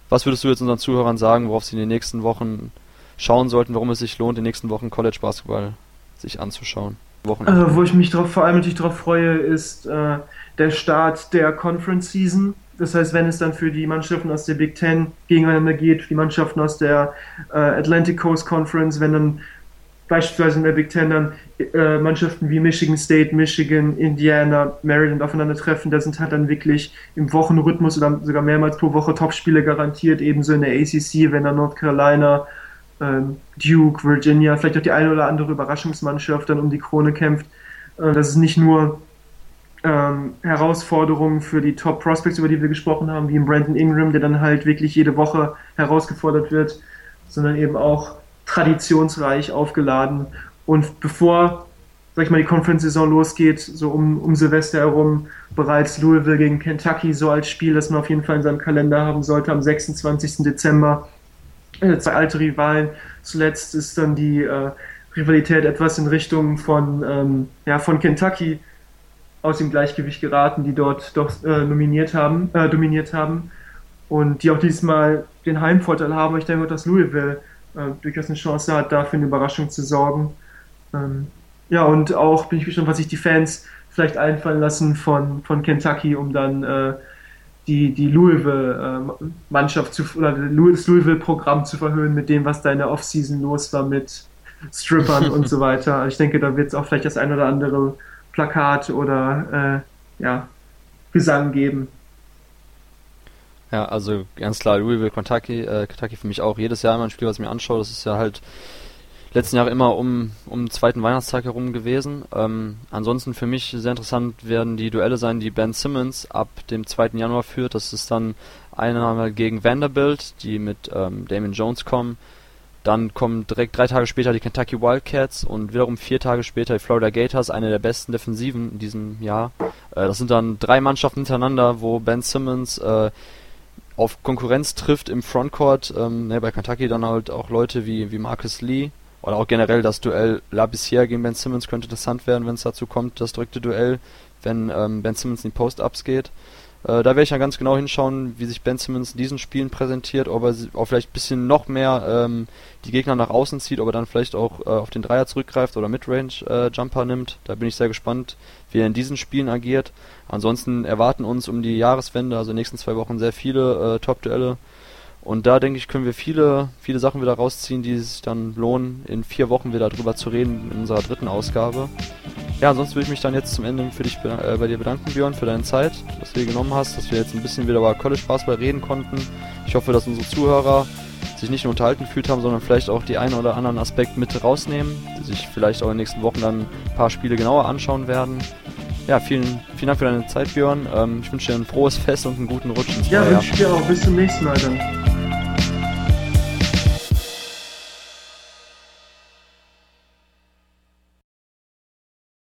was würdest du jetzt unseren Zuhörern sagen, worauf sie in den nächsten Wochen schauen sollten, warum es sich lohnt, in den nächsten Wochen College Basketball sich anzuschauen? Äh, wo ich mich drauf, vor allem natürlich darauf freue, ist äh, der Start der Conference Season. Das heißt, wenn es dann für die Mannschaften aus der Big Ten gegeneinander geht, die Mannschaften aus der äh, Atlantic Coast Conference, wenn dann beispielsweise in der Big Ten dann äh, Mannschaften wie Michigan State, Michigan, Indiana, Maryland aufeinandertreffen, da sind halt dann wirklich im Wochenrhythmus oder sogar mehrmals pro Woche Topspiele garantiert, ebenso in der ACC, wenn dann North Carolina, ähm, Duke, Virginia, vielleicht auch die eine oder andere Überraschungsmannschaft dann um die Krone kämpft. Äh, das ist nicht nur ähm, Herausforderungen für die Top Prospects, über die wir gesprochen haben, wie im Brandon Ingram, der dann halt wirklich jede Woche herausgefordert wird, sondern eben auch traditionsreich aufgeladen. Und bevor, sag ich mal, die Conference-Saison losgeht, so um, um Silvester herum, bereits Louisville gegen Kentucky, so als Spiel, das man auf jeden Fall in seinem Kalender haben sollte, am 26. Dezember. Äh, zwei alte Rivalen. Zuletzt ist dann die äh, Rivalität etwas in Richtung von, ähm, ja, von Kentucky aus dem Gleichgewicht geraten, die dort doch äh, nominiert haben, äh, dominiert haben und die auch diesmal den Heimvorteil haben. Ich denke, dass Louisville äh, durchaus eine Chance hat, dafür eine Überraschung zu sorgen. Ähm, ja, und auch bin ich gespannt, was sich die Fans vielleicht einfallen lassen von, von Kentucky, um dann äh, die, die Louisville-Mannschaft zu, oder das Louisville-Programm zu verhöhnen mit dem, was da in der Offseason los war mit Strippern und so weiter. Ich denke, da wird es auch vielleicht das ein oder andere Plakat oder äh, ja, Gesang geben. Ja, also ganz klar, Louisville, Kentucky, äh, Kentucky für mich auch jedes Jahr immer ein Spiel, was ich mir anschaue. Das ist ja halt letzten Jahre immer um, um den zweiten Weihnachtstag herum gewesen. Ähm, ansonsten für mich sehr interessant werden die Duelle sein, die Ben Simmons ab dem 2. Januar führt. Das ist dann einmal gegen Vanderbilt, die mit ähm, Damon Jones kommen. Dann kommen direkt drei Tage später die Kentucky Wildcats und wiederum vier Tage später die Florida Gators, eine der besten Defensiven in diesem Jahr. Äh, das sind dann drei Mannschaften hintereinander, wo Ben Simmons äh, auf Konkurrenz trifft im Frontcourt. Ähm, ne, bei Kentucky dann halt auch Leute wie, wie Marcus Lee oder auch generell das Duell Labissiere gegen Ben Simmons könnte interessant werden, wenn es dazu kommt, das direkte Duell, wenn ähm, Ben Simmons in die Post-Ups geht. Äh, da werde ich dann ganz genau hinschauen, wie sich Ben Simmons in diesen Spielen präsentiert, ob er auch vielleicht ein bisschen noch mehr ähm, die Gegner nach außen zieht, ob er dann vielleicht auch äh, auf den Dreier zurückgreift oder Midrange-Jumper äh, nimmt. Da bin ich sehr gespannt, wie er in diesen Spielen agiert. Ansonsten erwarten uns um die Jahreswende, also in den nächsten zwei Wochen, sehr viele äh, Top-Duelle. Und da denke ich, können wir viele, viele Sachen wieder rausziehen, die sich dann lohnen, in vier Wochen wieder drüber zu reden in unserer dritten Ausgabe. Ja, ansonsten würde ich mich dann jetzt zum Ende für dich äh, bei dir bedanken, Björn, für deine Zeit, dass du dir genommen hast, dass wir jetzt ein bisschen wieder über College Basketball reden konnten. Ich hoffe, dass unsere Zuhörer sich nicht nur unterhalten gefühlt haben, sondern vielleicht auch die einen oder anderen Aspekt mit rausnehmen, die sich vielleicht auch in den nächsten Wochen dann ein paar Spiele genauer anschauen werden. Ja, vielen, vielen Dank für deine Zeit, Björn. Ähm, ich wünsche dir ein frohes Fest und einen guten Rutsch ins Ja, wünsche ich dir auch. Bis zum nächsten Mal dann.